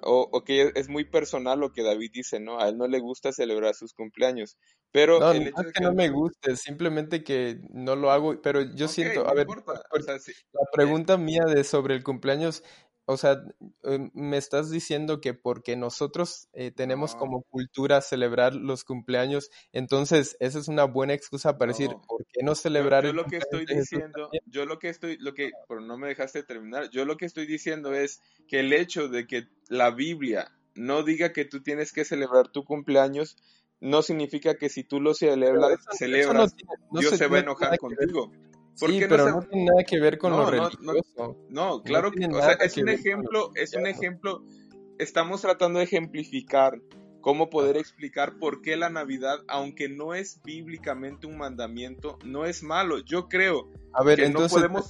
o, que es muy personal lo que David dice, ¿no? A él no le gusta celebrar sus cumpleaños, pero... No, no es que, no me guste, simplemente que no lo hago, pero yo siento, a ver, la pregunta mía de sobre el cumpleaños o sea, em, me estás diciendo que porque nosotros eh, tenemos como cultura celebrar los cumpleaños, entonces esa es una buena excusa para decir, ¿por qué no celebrar yo, yo lo que estoy diciendo, yo lo que estoy, lo que, pero no me dejaste terminar, yo lo que estoy diciendo es que el hecho de que la Biblia no diga que tú tienes que celebrar tu cumpleaños, no significa que si tú lo celebras, celebras, Dios se va a enojar contigo sí, pero no, tiene nada que ver con lo religioso. No, claro que, o sea, es un ejemplo, es un ejemplo, estamos tratando de ejemplificar cómo poder explicar por qué la Navidad, aunque no es bíblicamente un mandamiento, no es malo. Yo creo a ver, entonces, no podemos...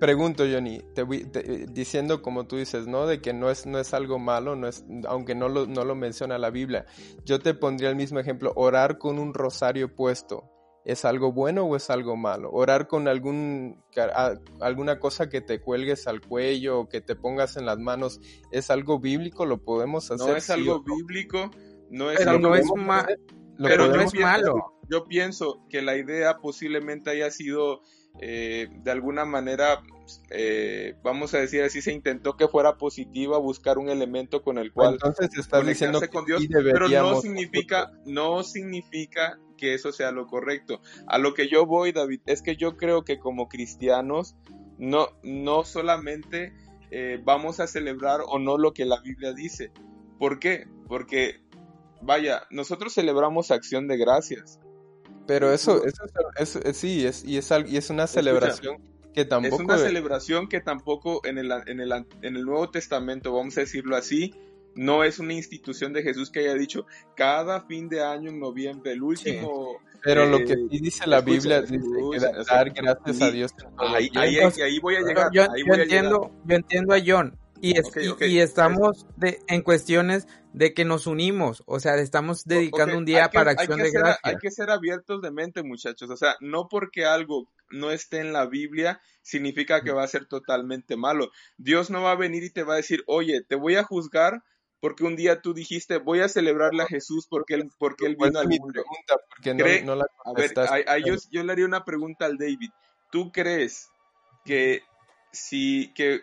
pregunto, Johnny, te voy, diciendo como tú dices, ¿no? De que no es, no es algo malo, no es, aunque no lo, no lo menciona la Biblia. Yo te pondría el mismo ejemplo, orar con un rosario puesto. ¿Es algo bueno o es algo malo? Orar con algún, alguna cosa que te cuelgues al cuello o que te pongas en las manos, ¿es algo bíblico? ¿Lo podemos hacer? No es algo bíblico, no es algo no es pero no es malo. Yo pienso que la idea posiblemente haya sido eh, de alguna manera, eh, vamos a decir así, se intentó que fuera positiva, buscar un elemento con el cual entonces estás diciendo con Dios, pero no significa, no significa que eso sea lo correcto. A lo que yo voy, David, es que yo creo que como cristianos no, no solamente eh, vamos a celebrar o no lo que la Biblia dice. ¿Por qué? Porque, vaya, nosotros celebramos acción de gracias. Pero eso, eso, sí, es, y, es, y es una celebración que tampoco... Es una celebración que tampoco en el, en, el, en el Nuevo Testamento, vamos a decirlo así, no es una institución de Jesús que haya dicho cada fin de año en noviembre, el último... Pero lo que eh, sí dice la Biblia es dar gracias a Dios. Ahí, ahí, voy a llegar. Yo, entiendo, yo entiendo a John, y, y, estamos de, en cuestiones de que nos unimos, o sea, estamos dedicando un día para acción de gracias. Hay que ser abiertos de mente, muchachos, o sea, no porque algo no esté en la Biblia significa que va a ser totalmente malo. Dios no va a venir y te va a decir, oye, te voy a juzgar porque un día tú dijiste, voy a celebrarle a Jesús porque él, porque él vino al mundo. a ver, yo, yo le haría una pregunta al David. ¿Tú crees que si, que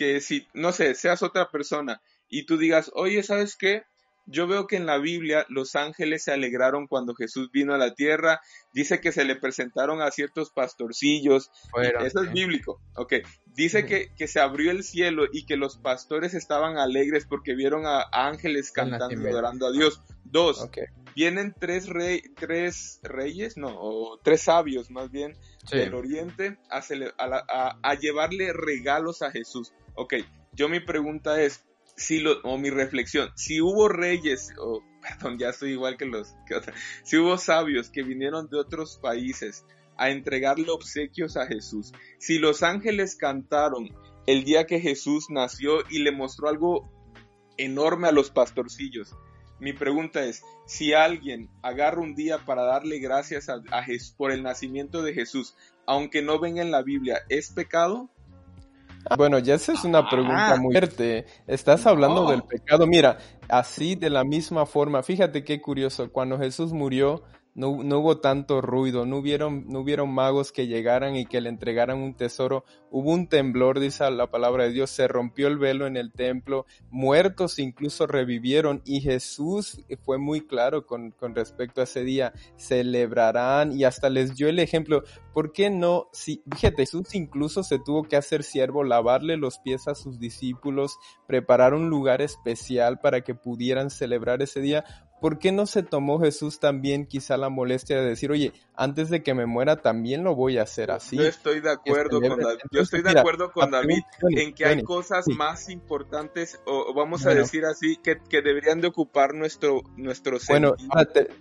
que si, no sé, seas otra persona y tú digas, oye, ¿sabes qué? Yo veo que en la Biblia los ángeles se alegraron cuando Jesús vino a la tierra. Dice que se le presentaron a ciertos pastorcillos. eso es bíblico. Ok. Dice que, que, se abrió el cielo y que los pastores estaban alegres porque vieron a ángeles cantando y adorando a Dios. Dos. Vienen tres, rey, tres reyes, no, o tres sabios más bien, del oriente a, a, a llevarle regalos a Jesús. Ok, yo mi pregunta es, si lo, o mi reflexión, si hubo reyes, o perdón, ya estoy igual que los, que si hubo sabios que vinieron de otros países a entregarle obsequios a Jesús, si los ángeles cantaron el día que Jesús nació y le mostró algo enorme a los pastorcillos, mi pregunta es, si alguien agarra un día para darle gracias a Jesús por el nacimiento de Jesús, aunque no venga en la Biblia, ¿es pecado? Bueno, ya esa es una pregunta muy fuerte. Estás hablando del pecado. Mira, así de la misma forma, fíjate qué curioso, cuando Jesús murió, no, hubo tanto ruido, no hubieron, no hubieron magos que llegaran y que le entregaran un tesoro, hubo un temblor, dice la palabra de Dios, se rompió el velo en el templo, muertos incluso revivieron y Jesús fue muy claro con, con respecto a ese día, celebrarán y hasta les dio el ejemplo, ¿por qué no? Si, fíjate, Jesús incluso se tuvo que hacer siervo, lavarle los pies a sus discípulos, preparar un lugar especial para que pudieran celebrar ese día, ¿por qué no se tomó Jesús también quizá la molestia de decir, oye, antes de que me muera también lo voy a hacer así? Yo estoy de acuerdo con David, yo estoy de acuerdo con David en que hay cosas más importantes, o vamos a decir así, que, deberían de ocupar nuestro, nuestro Bueno,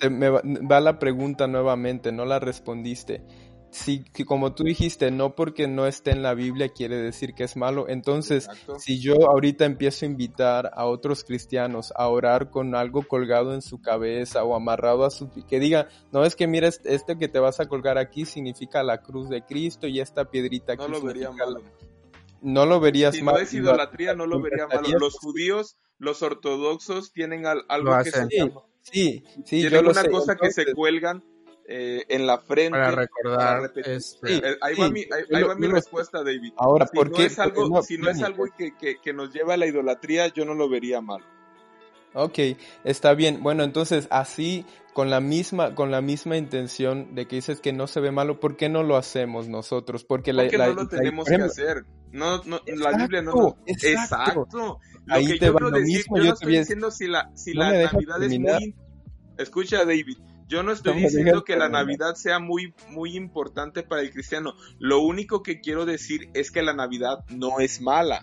me va la pregunta nuevamente, no la respondiste si como tú dijiste, no porque no esté en la Biblia quiere decir que es malo. Entonces, si yo ahorita empiezo a invitar a otros cristianos a orar con algo colgado en su cabeza o amarrado a su que diga, no es que mira este que te vas a colgar aquí significa la cruz de Cristo y esta piedrita aquí no lo vería malo. No lo verías si no es idolatría, no lo vería malo. Los judíos, los ortodoxos tienen algo que se Sí, sí, tienen una cosa que se cuelgan eh, en la frente. Para recordar. Este, eh, ahí va mi, ahí, va mi respuesta, David. Ahora, si ¿por no qué? Es algo, si no es algo que, que, que, nos lleva a la idolatría, yo no lo vería mal. Ok, está bien. Bueno, entonces así, con la misma, con la misma intención de que dices que no se ve malo, ¿por qué no lo hacemos nosotros? Porque, Porque no lo tenemos que hacer. No, no, la Biblia no. Exacto. exacto. Lo ahí que te yo va lo decir, mismo. Yo, no estoy diciendo si la, si la Navidad es muy. Escucha, David. Yo no estoy diciendo que la Navidad sea muy, muy importante para el cristiano. Lo único que quiero decir es que la Navidad no es mala.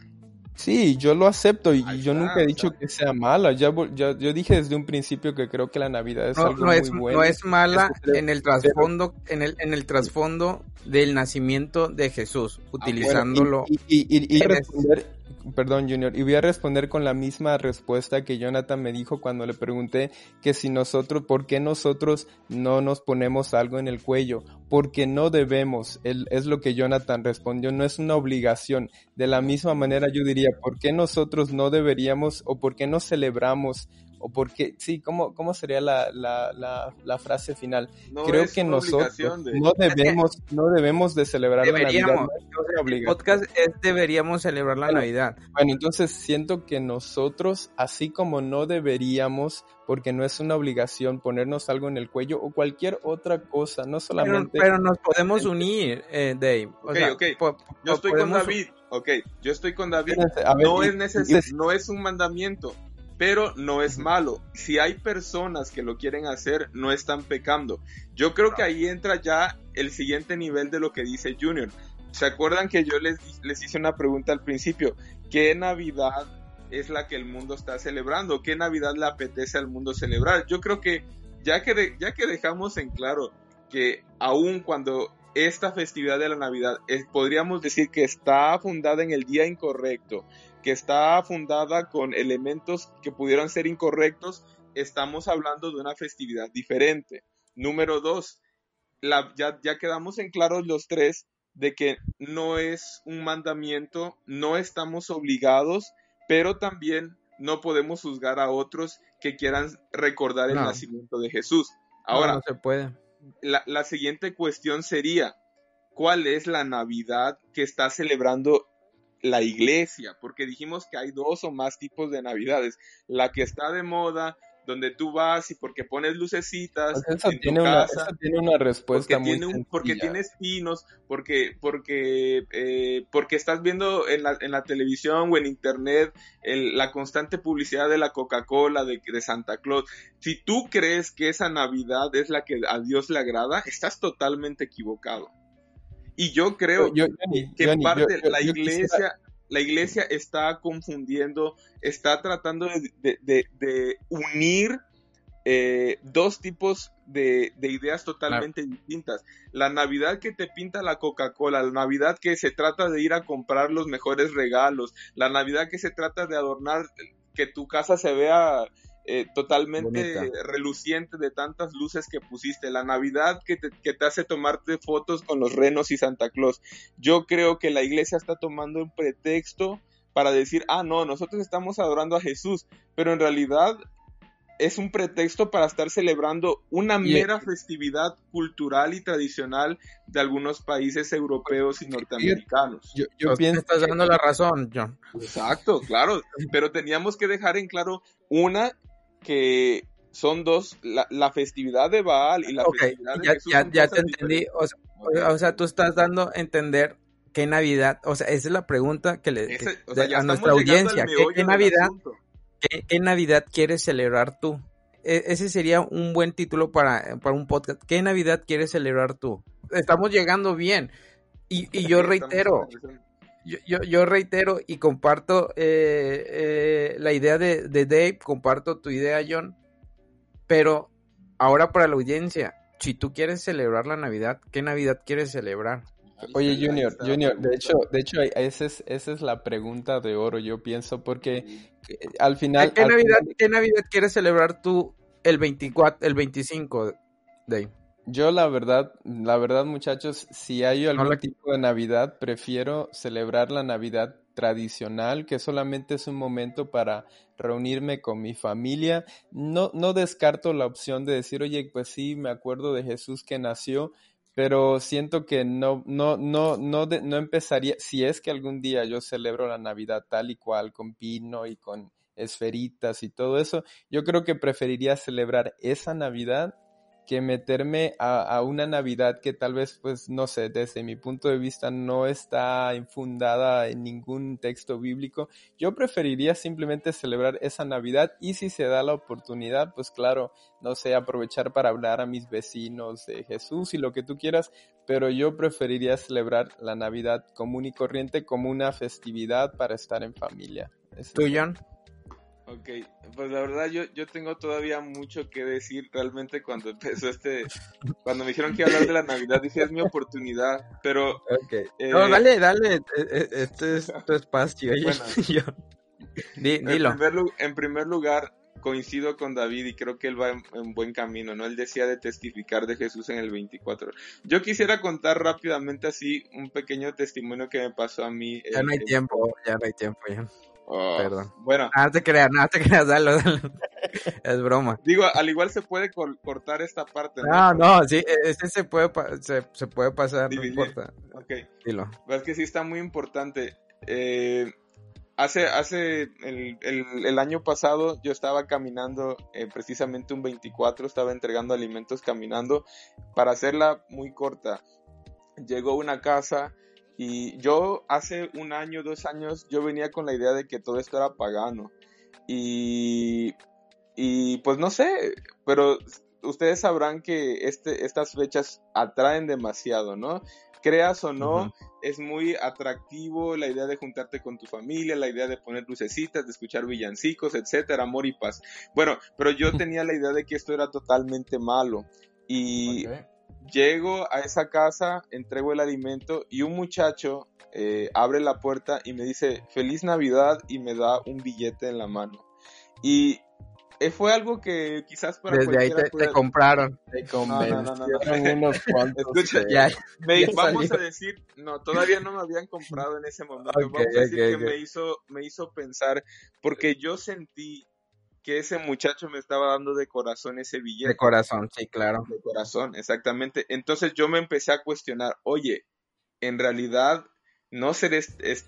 Sí, yo lo acepto y yo nunca he dicho que sea mala. Ya, yo dije desde un principio que creo que la Navidad es algo muy bueno. No es mala en el trasfondo, en el, en el trasfondo del nacimiento de Jesús, ah, utilizándolo. y, y, y, responder, perdón Junior, y voy a responder con la misma respuesta que Jonathan me dijo cuando le pregunté que si nosotros, ¿por qué nosotros no nos ponemos algo en el cuello? Porque no debemos, es lo que Jonathan respondió, no es una obligación. De la misma manera yo diría, ¿por qué nosotros no deberíamos o por qué no celebramos o porque, sí, ¿cómo, cómo sería la, la, la, frase final? Creo que nosotros no debemos, no debemos de celebrar la Navidad. el podcast es deberíamos celebrar la Navidad. Bueno, entonces siento que nosotros, así como no deberíamos, porque no es una obligación ponernos algo en el cuello o cualquier otra cosa, no solamente... Pero, nos podemos unir, eh, Dave. ok, ok. Yo estoy con David. Ok, yo estoy con David. no, es neces no es un mandamiento, pero no es malo. Si hay personas que lo quieren hacer, no están pecando. Yo creo que ahí entra ya el siguiente nivel de lo que dice Junior. ¿Se acuerdan que yo les, les hice una pregunta al principio? ¿Qué Navidad es la que el mundo está celebrando? ¿Qué Navidad le apetece al mundo celebrar? Yo creo que ya que, ya que dejamos en claro que aun cuando esta festividad de la Navidad podríamos decir que está fundada en el día incorrecto, que está fundada con elementos que pudieran ser incorrectos, estamos hablando de una festividad diferente. Número dos, ya, ya quedamos en claros los tres de que no es un mandamiento, no estamos obligados, pero también no podemos juzgar a otros que quieran recordar el nacimiento de Jesús. Ahora, no se puede la, siguiente cuestión sería, ¿cuál es la Navidad que está celebrando la iglesia? Porque dijimos que hay dos o más tipos de Navidades. La que está de moda, donde tú vas y porque pones lucecitas pues en tiene tu casa, una, tiene una respuesta porque muy tiene porque tienes pinos porque porque eh, porque estás viendo en la, en la televisión o en internet la constante publicidad de la Coca-Cola de, de Santa Claus si tú crees que esa Navidad es la que a Dios le agrada estás totalmente equivocado y yo creo que en parte la iglesia la iglesia está confundiendo, está tratando de, unir eh, dos tipos de, ideas totalmente distintas. La Navidad que te pinta la Coca-Cola, la Navidad que se trata de ir a comprar los mejores regalos, la Navidad que se trata de adornar que tu casa se vea eh, totalmente reluciente de tantas luces que pusiste, la Navidad que te, que te hace tomarte fotos con los renos y Santa Claus. Yo creo que la iglesia está tomando un pretexto para decir, ah, no, nosotros estamos adorando a Jesús, pero en realidad es un pretexto para estar celebrando una mera festividad cultural y tradicional de algunos países europeos y norteamericanos. Yo, yo pienso estás dando la razón, John. Exacto, claro, pero teníamos que dejar en claro una que son dos, la, festividad de Baal y la festividad de ya, Ya, ya te entendí, o sea, tú estás dando a entender qué Navidad, o sea, esa es la pregunta que le a nuestra audiencia, ¿qué, Navidad, qué, Navidad quieres celebrar tú? E, ese sería un buen título para, para un podcast. ¿Qué Navidad quieres celebrar tú? Estamos llegando bien. Y, y yo reitero, yo, yo, reitero y comparto eh, eh, la idea de, Dave, comparto tu idea, John, pero ahora para la audiencia, si tú quieres celebrar la Navidad, ¿qué Navidad quieres celebrar? Oye, Junior, Junior, de hecho, de hecho, esa es, esa es la pregunta de oro, yo pienso, porque eh, al final... ¿Qué, Navidad, ¿qué Navidad quieres celebrar tú el 24, el 25, Dave? Yo la verdad, la verdad muchachos, si hay algún tipo de Navidad, prefiero celebrar la Navidad tradicional, que solamente es un momento para reunirme con mi familia. No, no descarto la opción de decir, oye, pues sí, me acuerdo de Jesús que nació, pero siento que no, no, no, no, no empezaría, si es que algún día yo celebro la Navidad tal y cual, con pino y con esferitas y todo eso, yo creo que preferiría celebrar esa Navidad que meterme a, una Navidad que tal vez, pues, no sé, desde mi punto de vista no está infundada en ningún texto bíblico. Yo preferiría simplemente celebrar esa Navidad y si se da la oportunidad, pues claro, no sé, aprovechar para hablar a mis vecinos de Jesús y lo que tú quieras, pero yo preferiría celebrar la Navidad común y corriente como una festividad para estar en familia. ¿Tú, John? Ok, pues la verdad yo, yo tengo todavía mucho que decir realmente cuando empezó este, cuando me dijeron que iba a hablar de la Navidad, dije es mi oportunidad, pero... Okay. Eh, no, dale, dale, e, e, este es tu espacio. Bueno, dilo. En primer, en primer, lugar, coincido con David y creo que él va en, buen camino, ¿no? Él decía de testificar de Jesús en el 24. Yo quisiera contar rápidamente así un pequeño testimonio que me pasó a mí. Ya no hay tiempo, ya no hay tiempo, ya. Oh, Perdón. Bueno. Nada te creas, nada te creas, dalo, es broma. Digo, al igual se puede cortar esta parte. No, no, sí, e-, ese se puede, se, puede pasar, no importa. Ok. Dilo. Es que sí está muy importante. Eh, hace, hace el, el, año pasado yo estaba caminando eh, precisamente un 24, estaba entregando alimentos caminando. Para hacerla muy corta, llegó una casa y yo hace un año, dos años, yo venía con la idea de que todo esto era pagano. Y, y pues no sé, pero ustedes sabrán que este, estas fechas atraen demasiado, ¿no? Creas o no, es muy atractivo la idea de juntarte con tu familia, la idea de poner lucecitas, de escuchar villancicos, etcétera, amor y paz. Bueno, pero yo tenía la idea de que esto era totalmente malo. Y Llego a esa casa, entrego el alimento y un muchacho eh, abre la puerta y me dice feliz Navidad y me da un billete en la mano. Y eh, fue algo que quizás para Desde ahí te, compraron. Te unos cuantos. Escucha, vamos a decir, no, todavía no me habían comprado en ese momento. vamos a decir que me hizo, me hizo pensar, porque yo sentí que ese muchacho me estaba dando de corazón ese billete. De corazón, sí, claro. De corazón, exactamente. Entonces yo me empecé a cuestionar, oye, en realidad no, seré,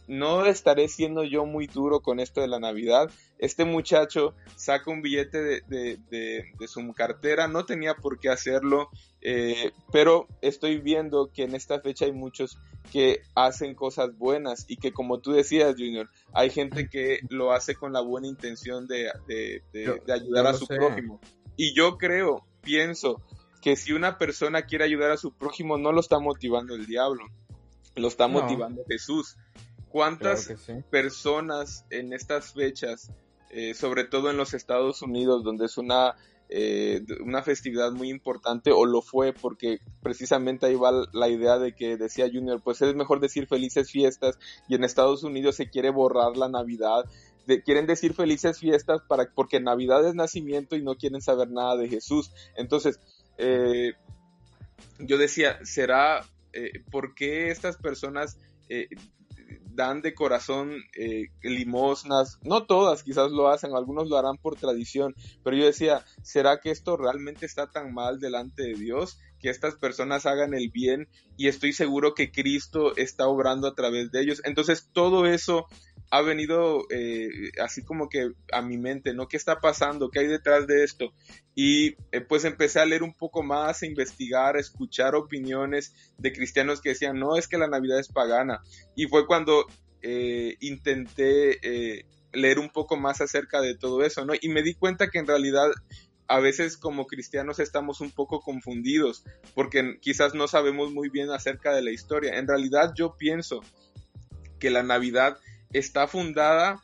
no estaré siendo yo muy duro con esto de la Navidad. Este muchacho saca un billete de, su cartera, no tenía por qué hacerlo, eh, pero estoy viendo que en esta fecha hay muchos que hacen cosas buenas y que como tú decías, Junior, hay gente que lo hace con la buena intención de, ayudar a su prójimo. Y yo creo, pienso, que si una persona quiere ayudar a su prójimo, no lo está motivando el diablo lo está motivando Jesús. ¿Cuántas personas en estas fechas, eh, sobre todo en los Estados Unidos, donde es una, eh, una festividad muy importante, o lo fue, porque precisamente ahí va la idea de que decía Junior, pues es mejor decir felices fiestas, y en Estados Unidos se quiere borrar la Navidad, quieren decir felices fiestas para, porque Navidad es nacimiento y no quieren saber nada de Jesús. Entonces, eh, yo decía, ¿será eh, por qué estas personas eh, dan de corazón eh, limosnas, no todas quizás lo hacen, algunos lo harán por tradición, pero yo decía, ¿será que esto realmente está tan mal delante de Dios? Que estas personas hagan el bien y estoy seguro que Cristo está obrando a través de ellos. Entonces todo eso ha venido eh, así como que a mi mente, ¿no? ¿Qué está pasando? ¿Qué hay detrás de esto? Y eh, pues empecé a leer un poco más, a investigar, a escuchar opiniones de cristianos que decían, no, es que la Navidad es pagana. Y fue cuando eh, intenté leer un poco más acerca de todo eso, ¿no? Y me di cuenta que en realidad a veces como cristianos estamos un poco confundidos porque quizás no sabemos muy bien acerca de la historia. En realidad yo pienso que la Navidad está fundada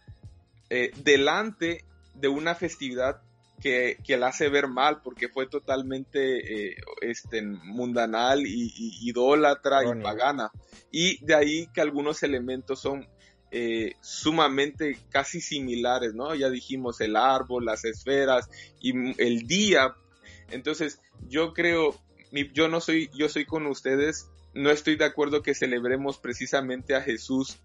eh, delante de una festividad que, la hace ver mal porque fue totalmente eh, este, mundanal y, idólatra y pagana. Y de ahí que algunos elementos son eh, sumamente casi similares, ¿no? Ya dijimos el árbol, las esferas y el día. Entonces, yo creo, yo no soy, yo soy con ustedes, no estoy de acuerdo que celebremos precisamente a Jesús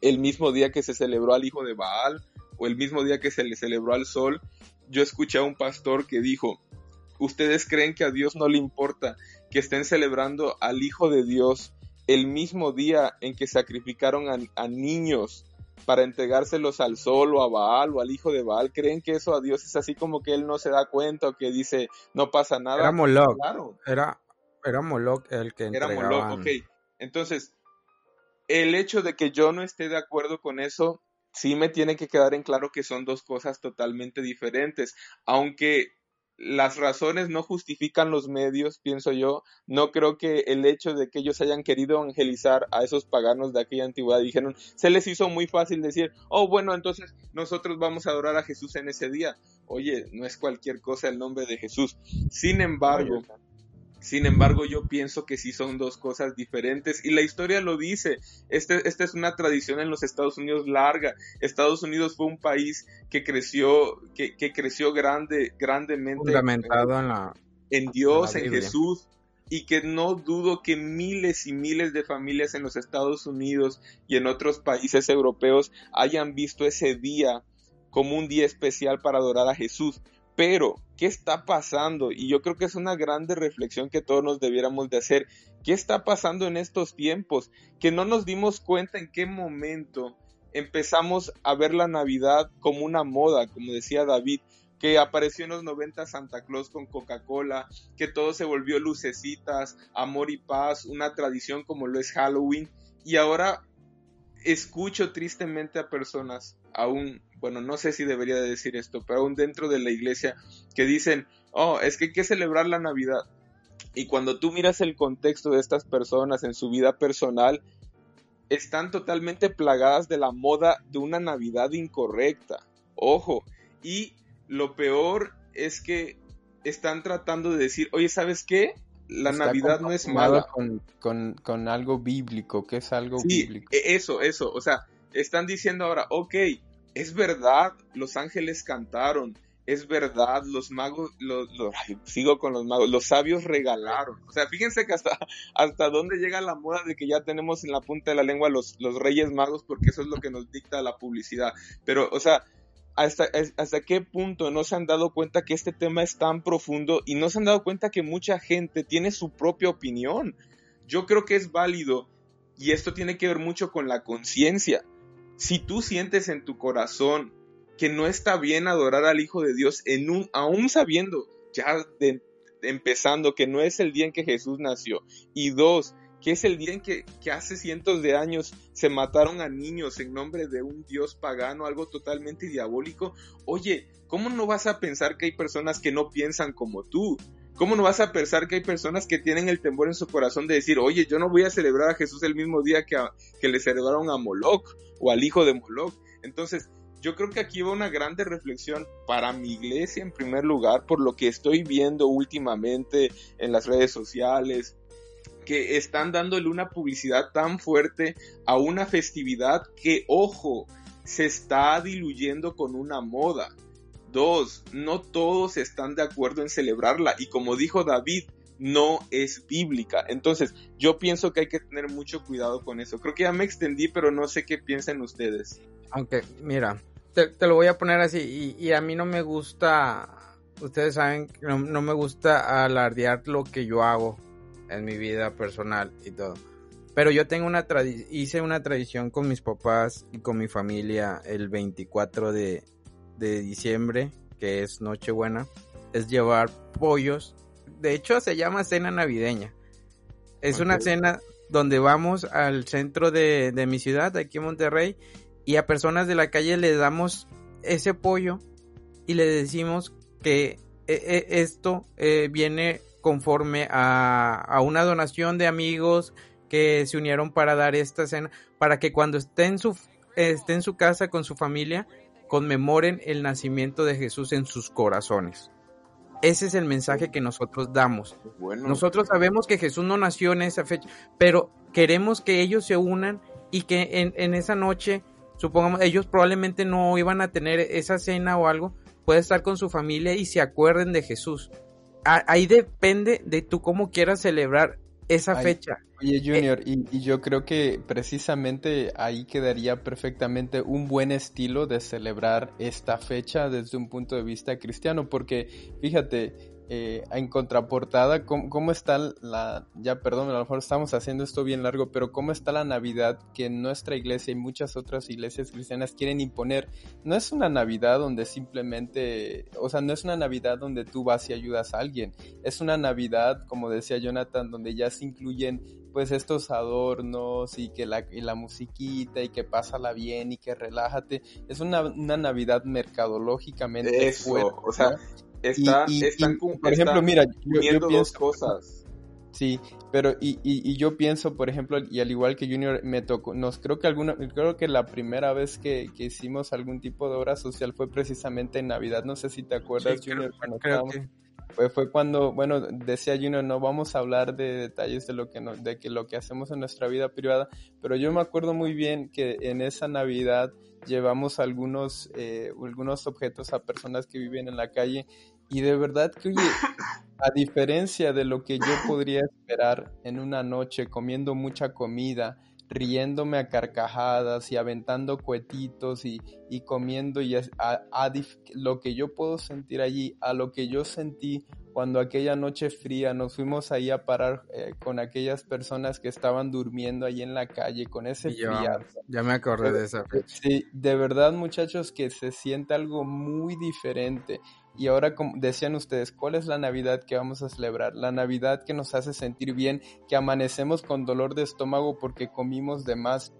el mismo día que se celebró al hijo de Baal o el mismo día que se le celebró al sol, yo escuché a un pastor que dijo, ¿ustedes creen que a Dios no le importa que estén celebrando al hijo de Dios el mismo día en que sacrificaron a, niños para entregárselos al sol o a Baal o al hijo de Baal? ¿Creen que eso a Dios es así como que él no se da cuenta o que dice no pasa nada? Era Moloch. Era, era Moloch el que Era Moloch, ok. Entonces, el hecho de que yo no esté de acuerdo con eso, sí me tiene que quedar en claro que son dos cosas totalmente diferentes, aunque las razones no justifican los medios, pienso yo. No creo que el hecho de que ellos hayan querido evangelizar a esos paganos de aquella antigüedad dijeron, se les hizo muy fácil decir, oh, bueno, entonces nosotros vamos a adorar a Jesús en ese día. Oye, no es cualquier cosa el nombre de Jesús. Sin embargo, sin embargo, yo pienso que sí son dos cosas diferentes y la historia lo dice. Este, esta es una tradición en los Estados Unidos larga. Estados Unidos fue un país que creció, que, que creció grande, grandemente. Fundamentado en la. En Dios, en, Jesús. y que no dudo que miles y miles de familias en los Estados Unidos y en otros países europeos hayan visto ese día como un día especial para adorar a Jesús. Pero, ¿qué está pasando? Y yo creo que es una grande reflexión que todos nos debiéramos de hacer. ¿Qué está pasando en estos tiempos? Que no nos dimos cuenta en qué momento empezamos a ver la Navidad como una moda, como decía David, que apareció en los 90 Santa Claus con Coca-Cola, que todo se volvió lucecitas, amor y paz, una tradición como lo es Halloween. Y ahora escucho tristemente a personas, aún, bueno, no sé si debería de decir esto, pero aún dentro de la iglesia, que dicen, oh, es que hay que celebrar la Navidad. Y cuando tú miras el contexto de estas personas en su vida personal, están totalmente plagadas de la moda de una Navidad incorrecta. Ojo, y lo peor es que están tratando de decir, oye, ¿sabes qué? La Navidad no es mala. Con, con, algo bíblico, que es algo bíblico. E, eso, eso. O sea, están diciendo ahora, ok, es verdad, los ángeles cantaron, es verdad, los magos, los, sigo con los magos, los sabios regalaron. O sea, fíjense que hasta, hasta dónde llega la moda de que ya tenemos en la punta de la lengua los, los reyes magos, porque eso es lo que nos dicta la publicidad. Pero, o sea, hasta, hasta qué punto no se han dado cuenta que este tema es tan profundo y no se han dado cuenta que mucha gente tiene su propia opinión. Yo creo que es válido y esto tiene que ver mucho con la conciencia. Si tú sientes en tu corazón que no está bien adorar al Hijo de Dios, en un, aún sabiendo ya empezando que no es el día en que Jesús nació, y dos, que es el día en que, hace cientos de años se mataron a niños en nombre de un dios pagano, algo totalmente diabólico. Oye, ¿cómo no vas a pensar que hay personas que no piensan como tú? ¿Cómo no vas a pensar que hay personas que tienen el temor en su corazón de decir, oye, yo no voy a celebrar a Jesús el mismo día que, le celebraron a Moloch o al hijo de Moloch? Entonces, yo creo que aquí va una grande reflexión para mi iglesia en primer lugar, por lo que estoy viendo últimamente en las redes sociales, que están dándole una publicidad tan fuerte a una festividad que, ojo, se está diluyendo con una moda. Dos, no todos están de acuerdo en celebrarla y como dijo David, no es bíblica. Entonces, yo pienso que hay que tener mucho cuidado con eso. Creo que ya me extendí, pero no sé qué piensan ustedes. Aunque, mira, te, lo voy a poner así, y, a mí no me gusta, ustedes saben, no, no me gusta alardear lo que yo hago en mi vida personal y todo. Pero yo tengo una hice una tradición con mis papás y con mi familia el 24 de, de diciembre, que es Nochebuena, es llevar pollos. De hecho, se llama cena navideña. Es una cena donde vamos al centro de, de mi ciudad, aquí en Monterrey, y a personas de la calle les damos ese pollo y le decimos que e, e, esto eh, viene conforme a, una donación de amigos que se unieron para dar esta cena, para que cuando esté en su, esté en su casa con su familia, conmemoren el nacimiento de Jesús en sus corazones. Ese es el mensaje que nosotros damos. Nosotros sabemos que Jesús no nació en esa fecha, pero queremos que ellos se unan y que en, en esa noche, supongamos, ellos probablemente no iban a tener esa cena o algo, puede estar con su familia y se acuerden de Jesús ahí depende de tú cómo quieras celebrar esa fecha. Oye, eh, Junior, y, yo creo que precisamente ahí quedaría perfectamente un buen estilo de celebrar esta fecha desde un punto de vista cristiano, porque fíjate, eh, en contraportada, ¿cómo, está la, ya perdón, a lo mejor estamos haciendo esto bien largo, pero cómo está la Navidad que nuestra iglesia y muchas otras iglesias cristianas quieren imponer? No es una Navidad donde simplemente, o sea, no es una Navidad donde tú vas y ayudas a alguien, es una Navidad, como decía Jonathan, donde ya se incluyen pues estos adornos y que la, y la musiquita y que pásala bien y que relájate. Es una, una Navidad mercadológicamente Eso, o sea, Está, y, por ejemplo, mira, yo, pienso, cosas. Sí, pero y, y, yo pienso, por ejemplo, y al igual que Junior, me tocó, nos creo que alguna, creo que la primera vez que, que hicimos algún tipo de obra social fue precisamente en Navidad, no sé si te acuerdas, Junior, cuando fue, fue cuando, bueno, decía Junior, no vamos a hablar de detalles de lo que no, de que lo que hacemos en nuestra vida privada, pero yo me acuerdo muy bien que en esa Navidad llevamos algunos, eh, algunos objetos a personas que viven en la calle y de verdad que, oye, a diferencia de lo que yo podría esperar en una noche comiendo mucha comida, riéndome a carcajadas y aventando cuetitos y, y comiendo y a, lo que yo puedo sentir allí, a lo que yo sentí cuando aquella noche fría nos fuimos ahí a parar eh, con aquellas personas que estaban durmiendo ahí en la calle con ese frío. Ya me acordé de esa Sí, de verdad muchachos que se siente algo muy diferente. Y ahora, como decían ustedes, ¿cuál es la Navidad que vamos a celebrar? La Navidad que nos hace sentir bien, que amanecemos con dolor de estómago porque comimos de más,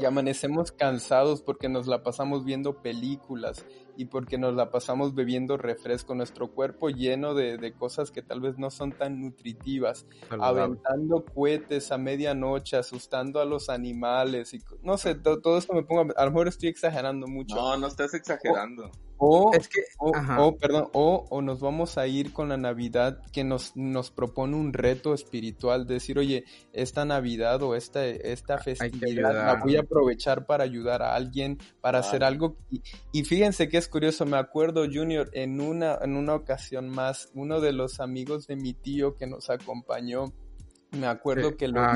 y amanecemos cansados porque nos la pasamos viendo películas y porque nos la pasamos bebiendo refresco, nuestro cuerpo lleno de, cosas que tal vez no son tan nutritivas, aventando cohetes a medianoche, asustando a los animales y no sé, todo, esto me pongo, a lo mejor estoy exagerando mucho. No, no estás exagerando. O, es que, o, perdón, o, o, nos vamos a ir con la Navidad que nos, nos propone un reto espiritual, decir, oye, esta Navidad o esta, esta festividad la voy a aprovechar para ayudar a alguien, para hacer algo. Y, y, fíjense que es curioso, me acuerdo, Junior, en una, en una ocasión más, uno de los amigos de mi tío que nos acompañó, me acuerdo que lo ah,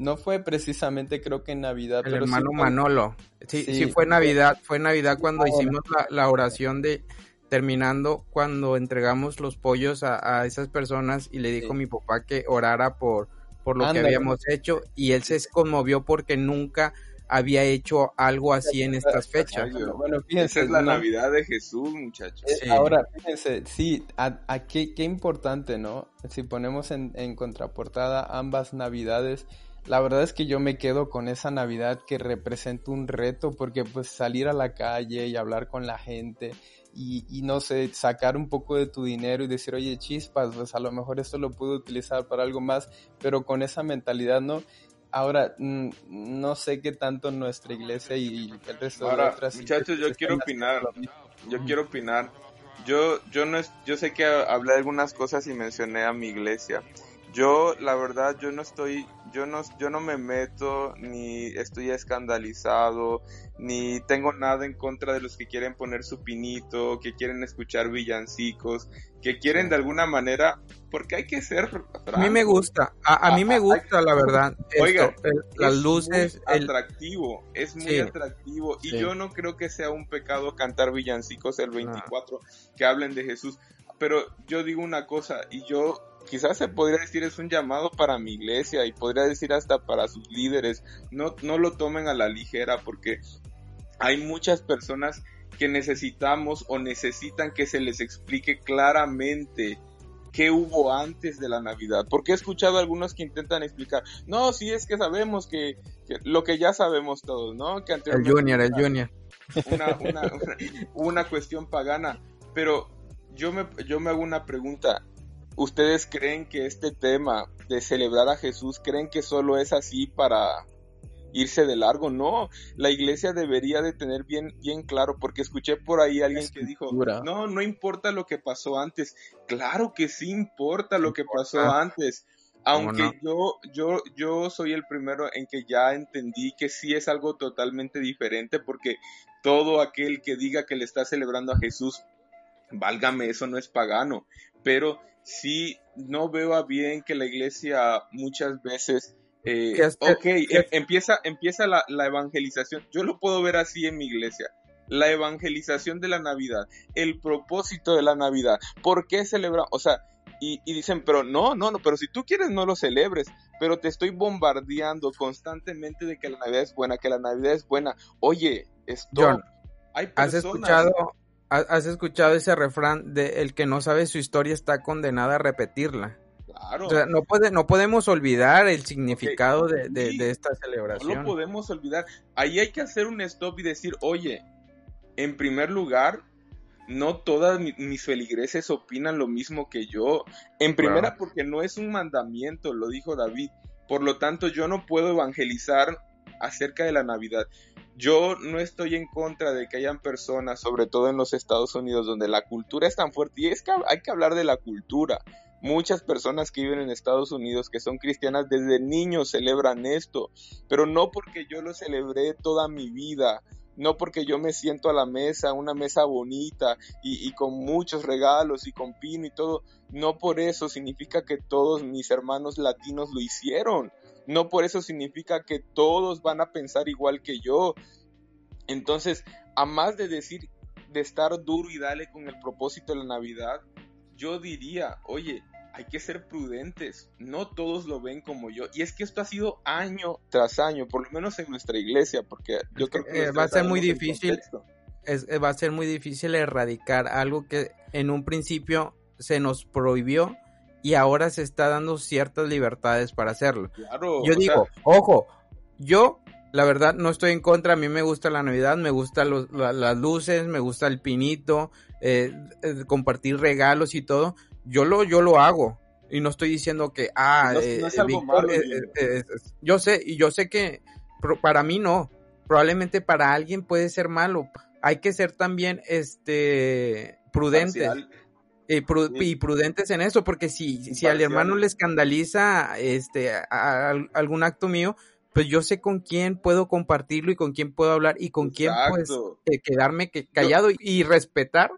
no fue precisamente creo que en Navidad. El hermano Manolo. Sí, sí, fue Navidad. Fue Navidad cuando hicimos la, oración de terminando cuando entregamos los pollos a, esas personas y le dijo a mi papá que orara por, por lo que habíamos hecho y él se conmovió porque nunca había hecho algo así en estas fechas. Bueno, fíjense, es la Navidad de Jesús, muchachos. Eh, ahora, fíjense, sí, a, qué, qué, importante, ¿no? Si ponemos en, en contraportada ambas Navidades, la verdad es que yo me quedo con esa Navidad que representa un reto porque pues salir a la calle y hablar con la gente y, no sé, sacar un poco de tu dinero y decir, oye, chispas, pues a lo mejor esto lo puedo utilizar para algo más, pero con esa mentalidad, ¿no? Ahora, mm, no sé qué tanto nuestra iglesia y el resto de otras muchachos, yo quiero opinar, yo quiero opinar. Yo, yo no yo sé que hablé de algunas cosas y mencioné a mi iglesia. Yo, la verdad, yo no estoy yo no, yo no me meto, ni estoy escandalizado, ni tengo nada en contra de los que quieren poner su pinito, que quieren escuchar villancicos, que quieren de alguna manera, porque hay que ser... A mí me gusta, a, mí me gusta la verdad. Oiga, las luces... Es atractivo, es muy atractivo, y yo no creo que sea un pecado cantar villancicos el 24, que hablen de Jesús, pero yo digo una cosa, y yo quizás se podría decir es un llamado para mi iglesia y podría decir hasta para sus líderes. No, no lo tomen a la ligera porque hay muchas personas que necesitamos o necesitan que se les explique claramente qué hubo antes de la Navidad. Porque he escuchado a algunos que intentan explicar, no, si es que sabemos que, lo que ya sabemos todos, ¿no? Que el Junior, el Junior. Una, una, una, cuestión pagana. Pero yo me, yo me hago una pregunta. ¿Ustedes creen que este tema de celebrar a Jesús, creen que solo es así para irse de largo? No, la iglesia debería de tener bien, bien claro, porque escuché por ahí alguien que dijo, no, no importa lo que pasó antes. Claro que sí importa lo que pasó antes. Aunque yo, yo, yo soy el primero en que ya entendí que sí es algo totalmente diferente, porque todo aquel que diga que le está celebrando a Jesús, válgame, eso no es pagano. Pero sí no veo a bien que la iglesia muchas veces eh, ok, em, empieza, empieza la, evangelización. Yo lo puedo ver así en mi iglesia. La evangelización de la Navidad, el propósito de la Navidad. ¿Por qué celebrar? O sea, y, dicen, pero no, no, no, pero si tú quieres no lo celebres, pero te estoy bombardeando constantemente de que la Navidad es buena, que la Navidad es buena. Oye, esto... ¿Has escuchado, ¿Has escuchado ese refrán de el que no sabe su historia está condenada a repetirla? Claro. O sea, no, puede, no podemos olvidar el significado de, esta celebración. No lo podemos olvidar. Ahí hay que hacer un stop y decir, oye, en primer lugar, no todas mis feligreses opinan lo mismo que yo. En primera, porque no es un mandamiento, lo dijo David. Por lo tanto, yo no puedo evangelizar acerca de la Navidad. Yo no estoy en contra de que hayan personas, sobre todo en los Estados Unidos, donde la cultura es tan fuerte. Y es que hay que hablar de la cultura. Muchas personas que viven en Estados Unidos que son cristianas desde niños celebran esto, pero no porque yo lo celebré toda mi vida no porque yo me siento a la mesa, una mesa bonita y, y, con muchos regalos y con pino y todo, no por eso significa que todos mis hermanos latinos lo hicieron, no por eso significa que todos van a pensar igual que yo. Entonces, a más de decir, de estar duro y dale con el propósito de la Navidad, yo diría, oye, hay que ser prudentes, no todos lo ven como yo. Y es que esto ha sido año tras año, por lo menos en nuestra iglesia, porque yo creo que... Eh, va a ser muy difícil, es, eh, va a ser muy difícil erradicar algo que en un principio se nos prohibió y ahora se está dando ciertas libertades para hacerlo. Claro, yo digo, ojo, yo la verdad no estoy en contra, a mí me gusta la Navidad, me gustan las luces, me gusta el pinito, eh, compartir regalos y todo, yo lo, yo lo hago. Y no estoy diciendo que, ah, eh, eh, yo sé, y yo sé que para mí no. Probablemente para alguien puede ser malo. Hay que ser también, este, prudentes. Y, prudentes en eso, porque si, si al hermano le escandaliza este algún acto mío, pues yo sé con quién puedo compartirlo y con quién puedo hablar y con quién pues quedarme callado y respetar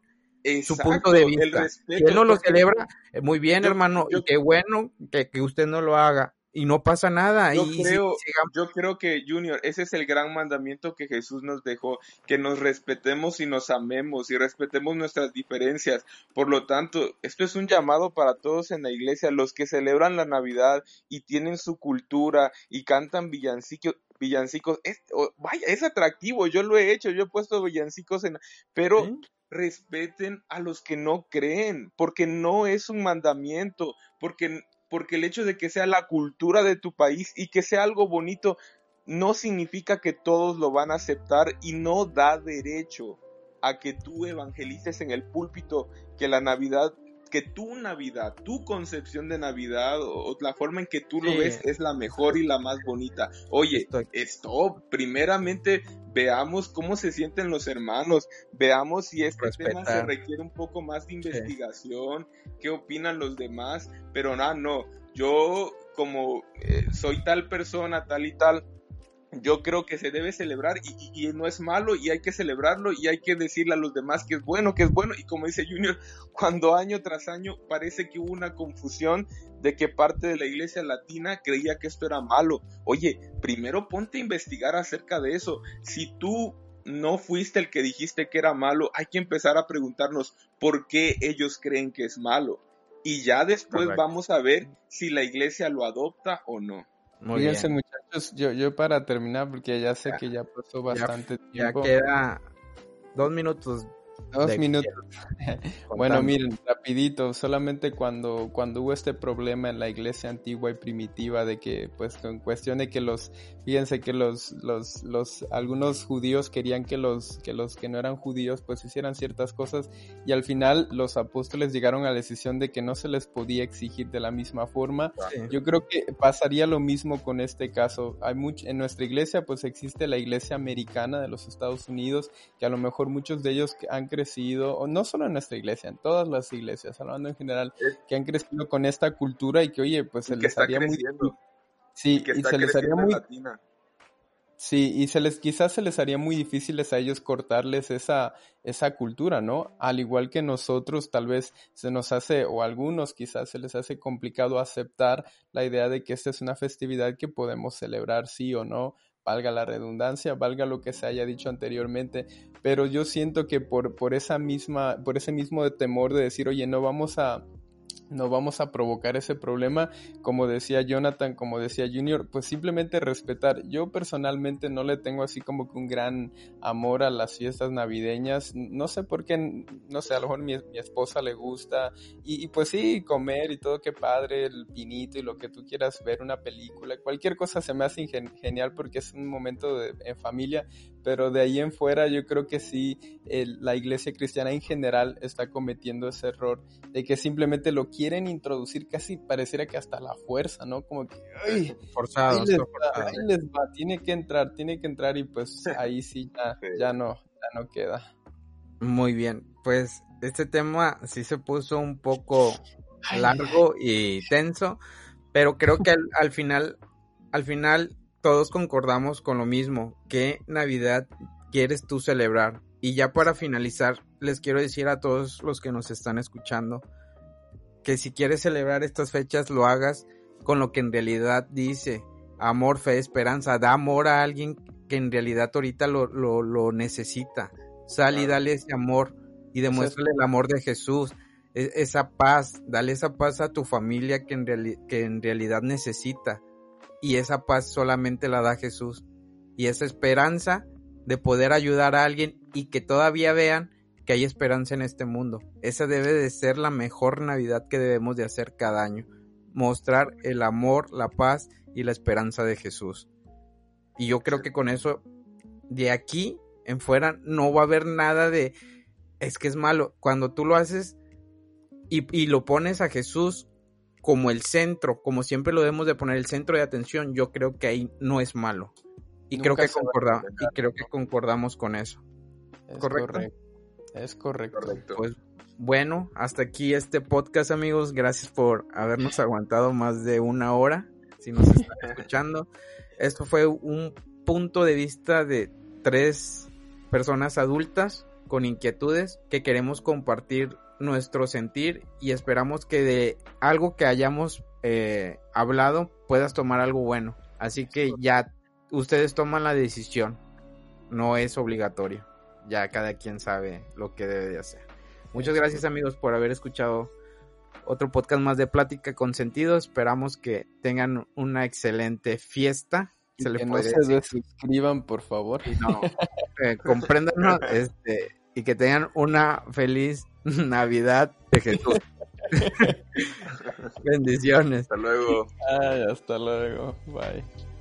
su punto de vista. si él no lo celebra, eh, muy bien, hermano, y qué bueno que, usted no lo haga. Y no pasa nada. Yo, creo, yo creo que, Junior, ese es el gran mandamiento que Jesús nos dejó, que nos respetemos y nos amemos y respetemos nuestras diferencias. Por lo tanto, esto es un llamado para todos en la iglesia, los que celebran la Navidad y tienen su cultura y cantan villancicos, villancicos, es, vaya, es atractivo, yo lo he hecho, yo he puesto villancicos en, pero respeten a los que no creen, porque no es un mandamiento, porque, porque el hecho de que sea la cultura de tu país y que sea algo bonito no significa que todos lo van a aceptar y no da derecho a que tú evangelices en el púlpito que la Navidad que tu Navidad, tu concepción de Navidad o, la forma en que tú lo ves es la mejor y la más bonita. Oye, esto, primeramente veamos cómo se sienten los hermanos, veamos si este tema se requiere un poco más de investigación, qué opinan los demás, pero nada, no, yo como eh, soy tal persona, tal y tal, yo creo que se debe celebrar y, no es malo y hay que celebrarlo y hay que decirle a los demás que es bueno, que es bueno. Y como dice Junior, cuando año tras año parece que hubo una confusión de que parte de la iglesia latina creía que esto era malo. Oye, primero ponte a investigar acerca de eso. Si tú no fuiste el que dijiste que era malo, hay que empezar a preguntarnos por qué ellos creen que es malo. Y ya después vamos a ver si la iglesia lo adopta o no. Muy Fíjense, muchachos, yo, yo para terminar, porque ya sé que ya pasó bastante tiempo. Ya queda dos minutos Dos minutos. bueno, miren, rapidito, solamente cuando, cuando hubo este problema en la iglesia antigua y primitiva de que, pues, en cuestión de que los, fíjense que los, los, los, algunos judíos querían que los, que los que no eran judíos, pues, hicieran ciertas cosas y al final los apóstoles llegaron a la decisión de que no se les podía exigir de la misma forma. Yo creo que pasaría lo mismo con este caso. Hay mucho, en nuestra iglesia, pues, existe la iglesia americana de los Estados Unidos, que a lo mejor muchos de ellos han crecido, o no solo en nuestra iglesia, en todas las iglesias, hablando en general, que han crecido con esta cultura y que, oye, pues se les haría muy... Sí, y, se les haría muy... Sí, y se les, quizás se les haría muy difícil a ellos cortarles esa, esa cultura, ¿no? Al igual que nosotros, tal vez se nos hace, o algunos quizás se les hace complicado aceptar la idea de que esta es una festividad que podemos celebrar sí o no, valga la redundancia, valga lo que se haya dicho anteriormente, pero yo siento que por, por esa misma, por ese mismo temor de decir, oye, no vamos a, no vamos a provocar ese problema, como decía Jonathan, como decía Junior, pues simplemente respetar. Yo personalmente no le tengo así como que un gran amor a las fiestas navideñas, no sé por qué, no sé, a lo mejor mi, mi esposa le gusta, y, pues sí, comer y todo, qué padre, el pinito y lo que tú quieras ver, una película, cualquier cosa se me hace genial porque es un momento de, en familia, pero de ahí en fuera yo creo que sí, la iglesia cristiana en general está cometiendo ese error de que simplemente lo quieren introducir casi pareciera que hasta la fuerza, ¿no? Como que, ay, forzado, ahí les, va, tiene que entrar, tiene que entrar y pues ahí sí ya, ya no, ya no queda. Muy bien, pues este tema sí se puso un poco largo y tenso, pero creo que al, final, al final todos concordamos con lo mismo, que Navidad quieres tú celebrar. Y ya para finalizar, les quiero decir a todos los que nos están escuchando que si quieres celebrar estas fechas, lo hagas con lo que en realidad dice amor, fe, esperanza. Da amor a alguien que en realidad ahorita lo, lo, necesita. Sal y dale ese amor y demuéstrale el amor de Jesús. E, esa paz, dale esa paz a tu familia que en, que en realidad necesita. Y esa paz solamente la da Jesús. Y esa esperanza de poder ayudar a alguien y que todavía vean que hay esperanza en este mundo. Esa debe de ser la mejor Navidad que debemos de hacer cada año. Mostrar el amor, la paz y la esperanza de Jesús. Y yo creo que con eso, de aquí en fuera, no va a haber nada de, es que es malo. Cuando tú lo haces y, lo pones a Jesús como el centro, como siempre lo debemos de poner el centro de atención, yo creo que ahí no es malo. Y, creo que, concordamos, y creo que concordamos con eso. ¿Correcto? Es correcto. Pues bueno, hasta aquí este podcast, amigos. Gracias por habernos aguantado más de una hora. Si nos están escuchando, esto fue un punto de vista de tres personas adultas con inquietudes que queremos compartir nuestro sentir y esperamos que de algo que hayamos eh, hablado puedas tomar algo bueno. Así que ya ustedes toman la decisión, no es obligatorio ya cada quien sabe lo que debe de hacer. Muchas gracias amigos por haber escuchado otro podcast más de Plática con Sentido. Esperamos que tengan una excelente fiesta. se que no se suscriban, por favor. Y no, eh, compréndanos este, y que tengan una feliz Navidad de Jesús. Bendiciones. Hasta luego. Ay, hasta luego. Bye.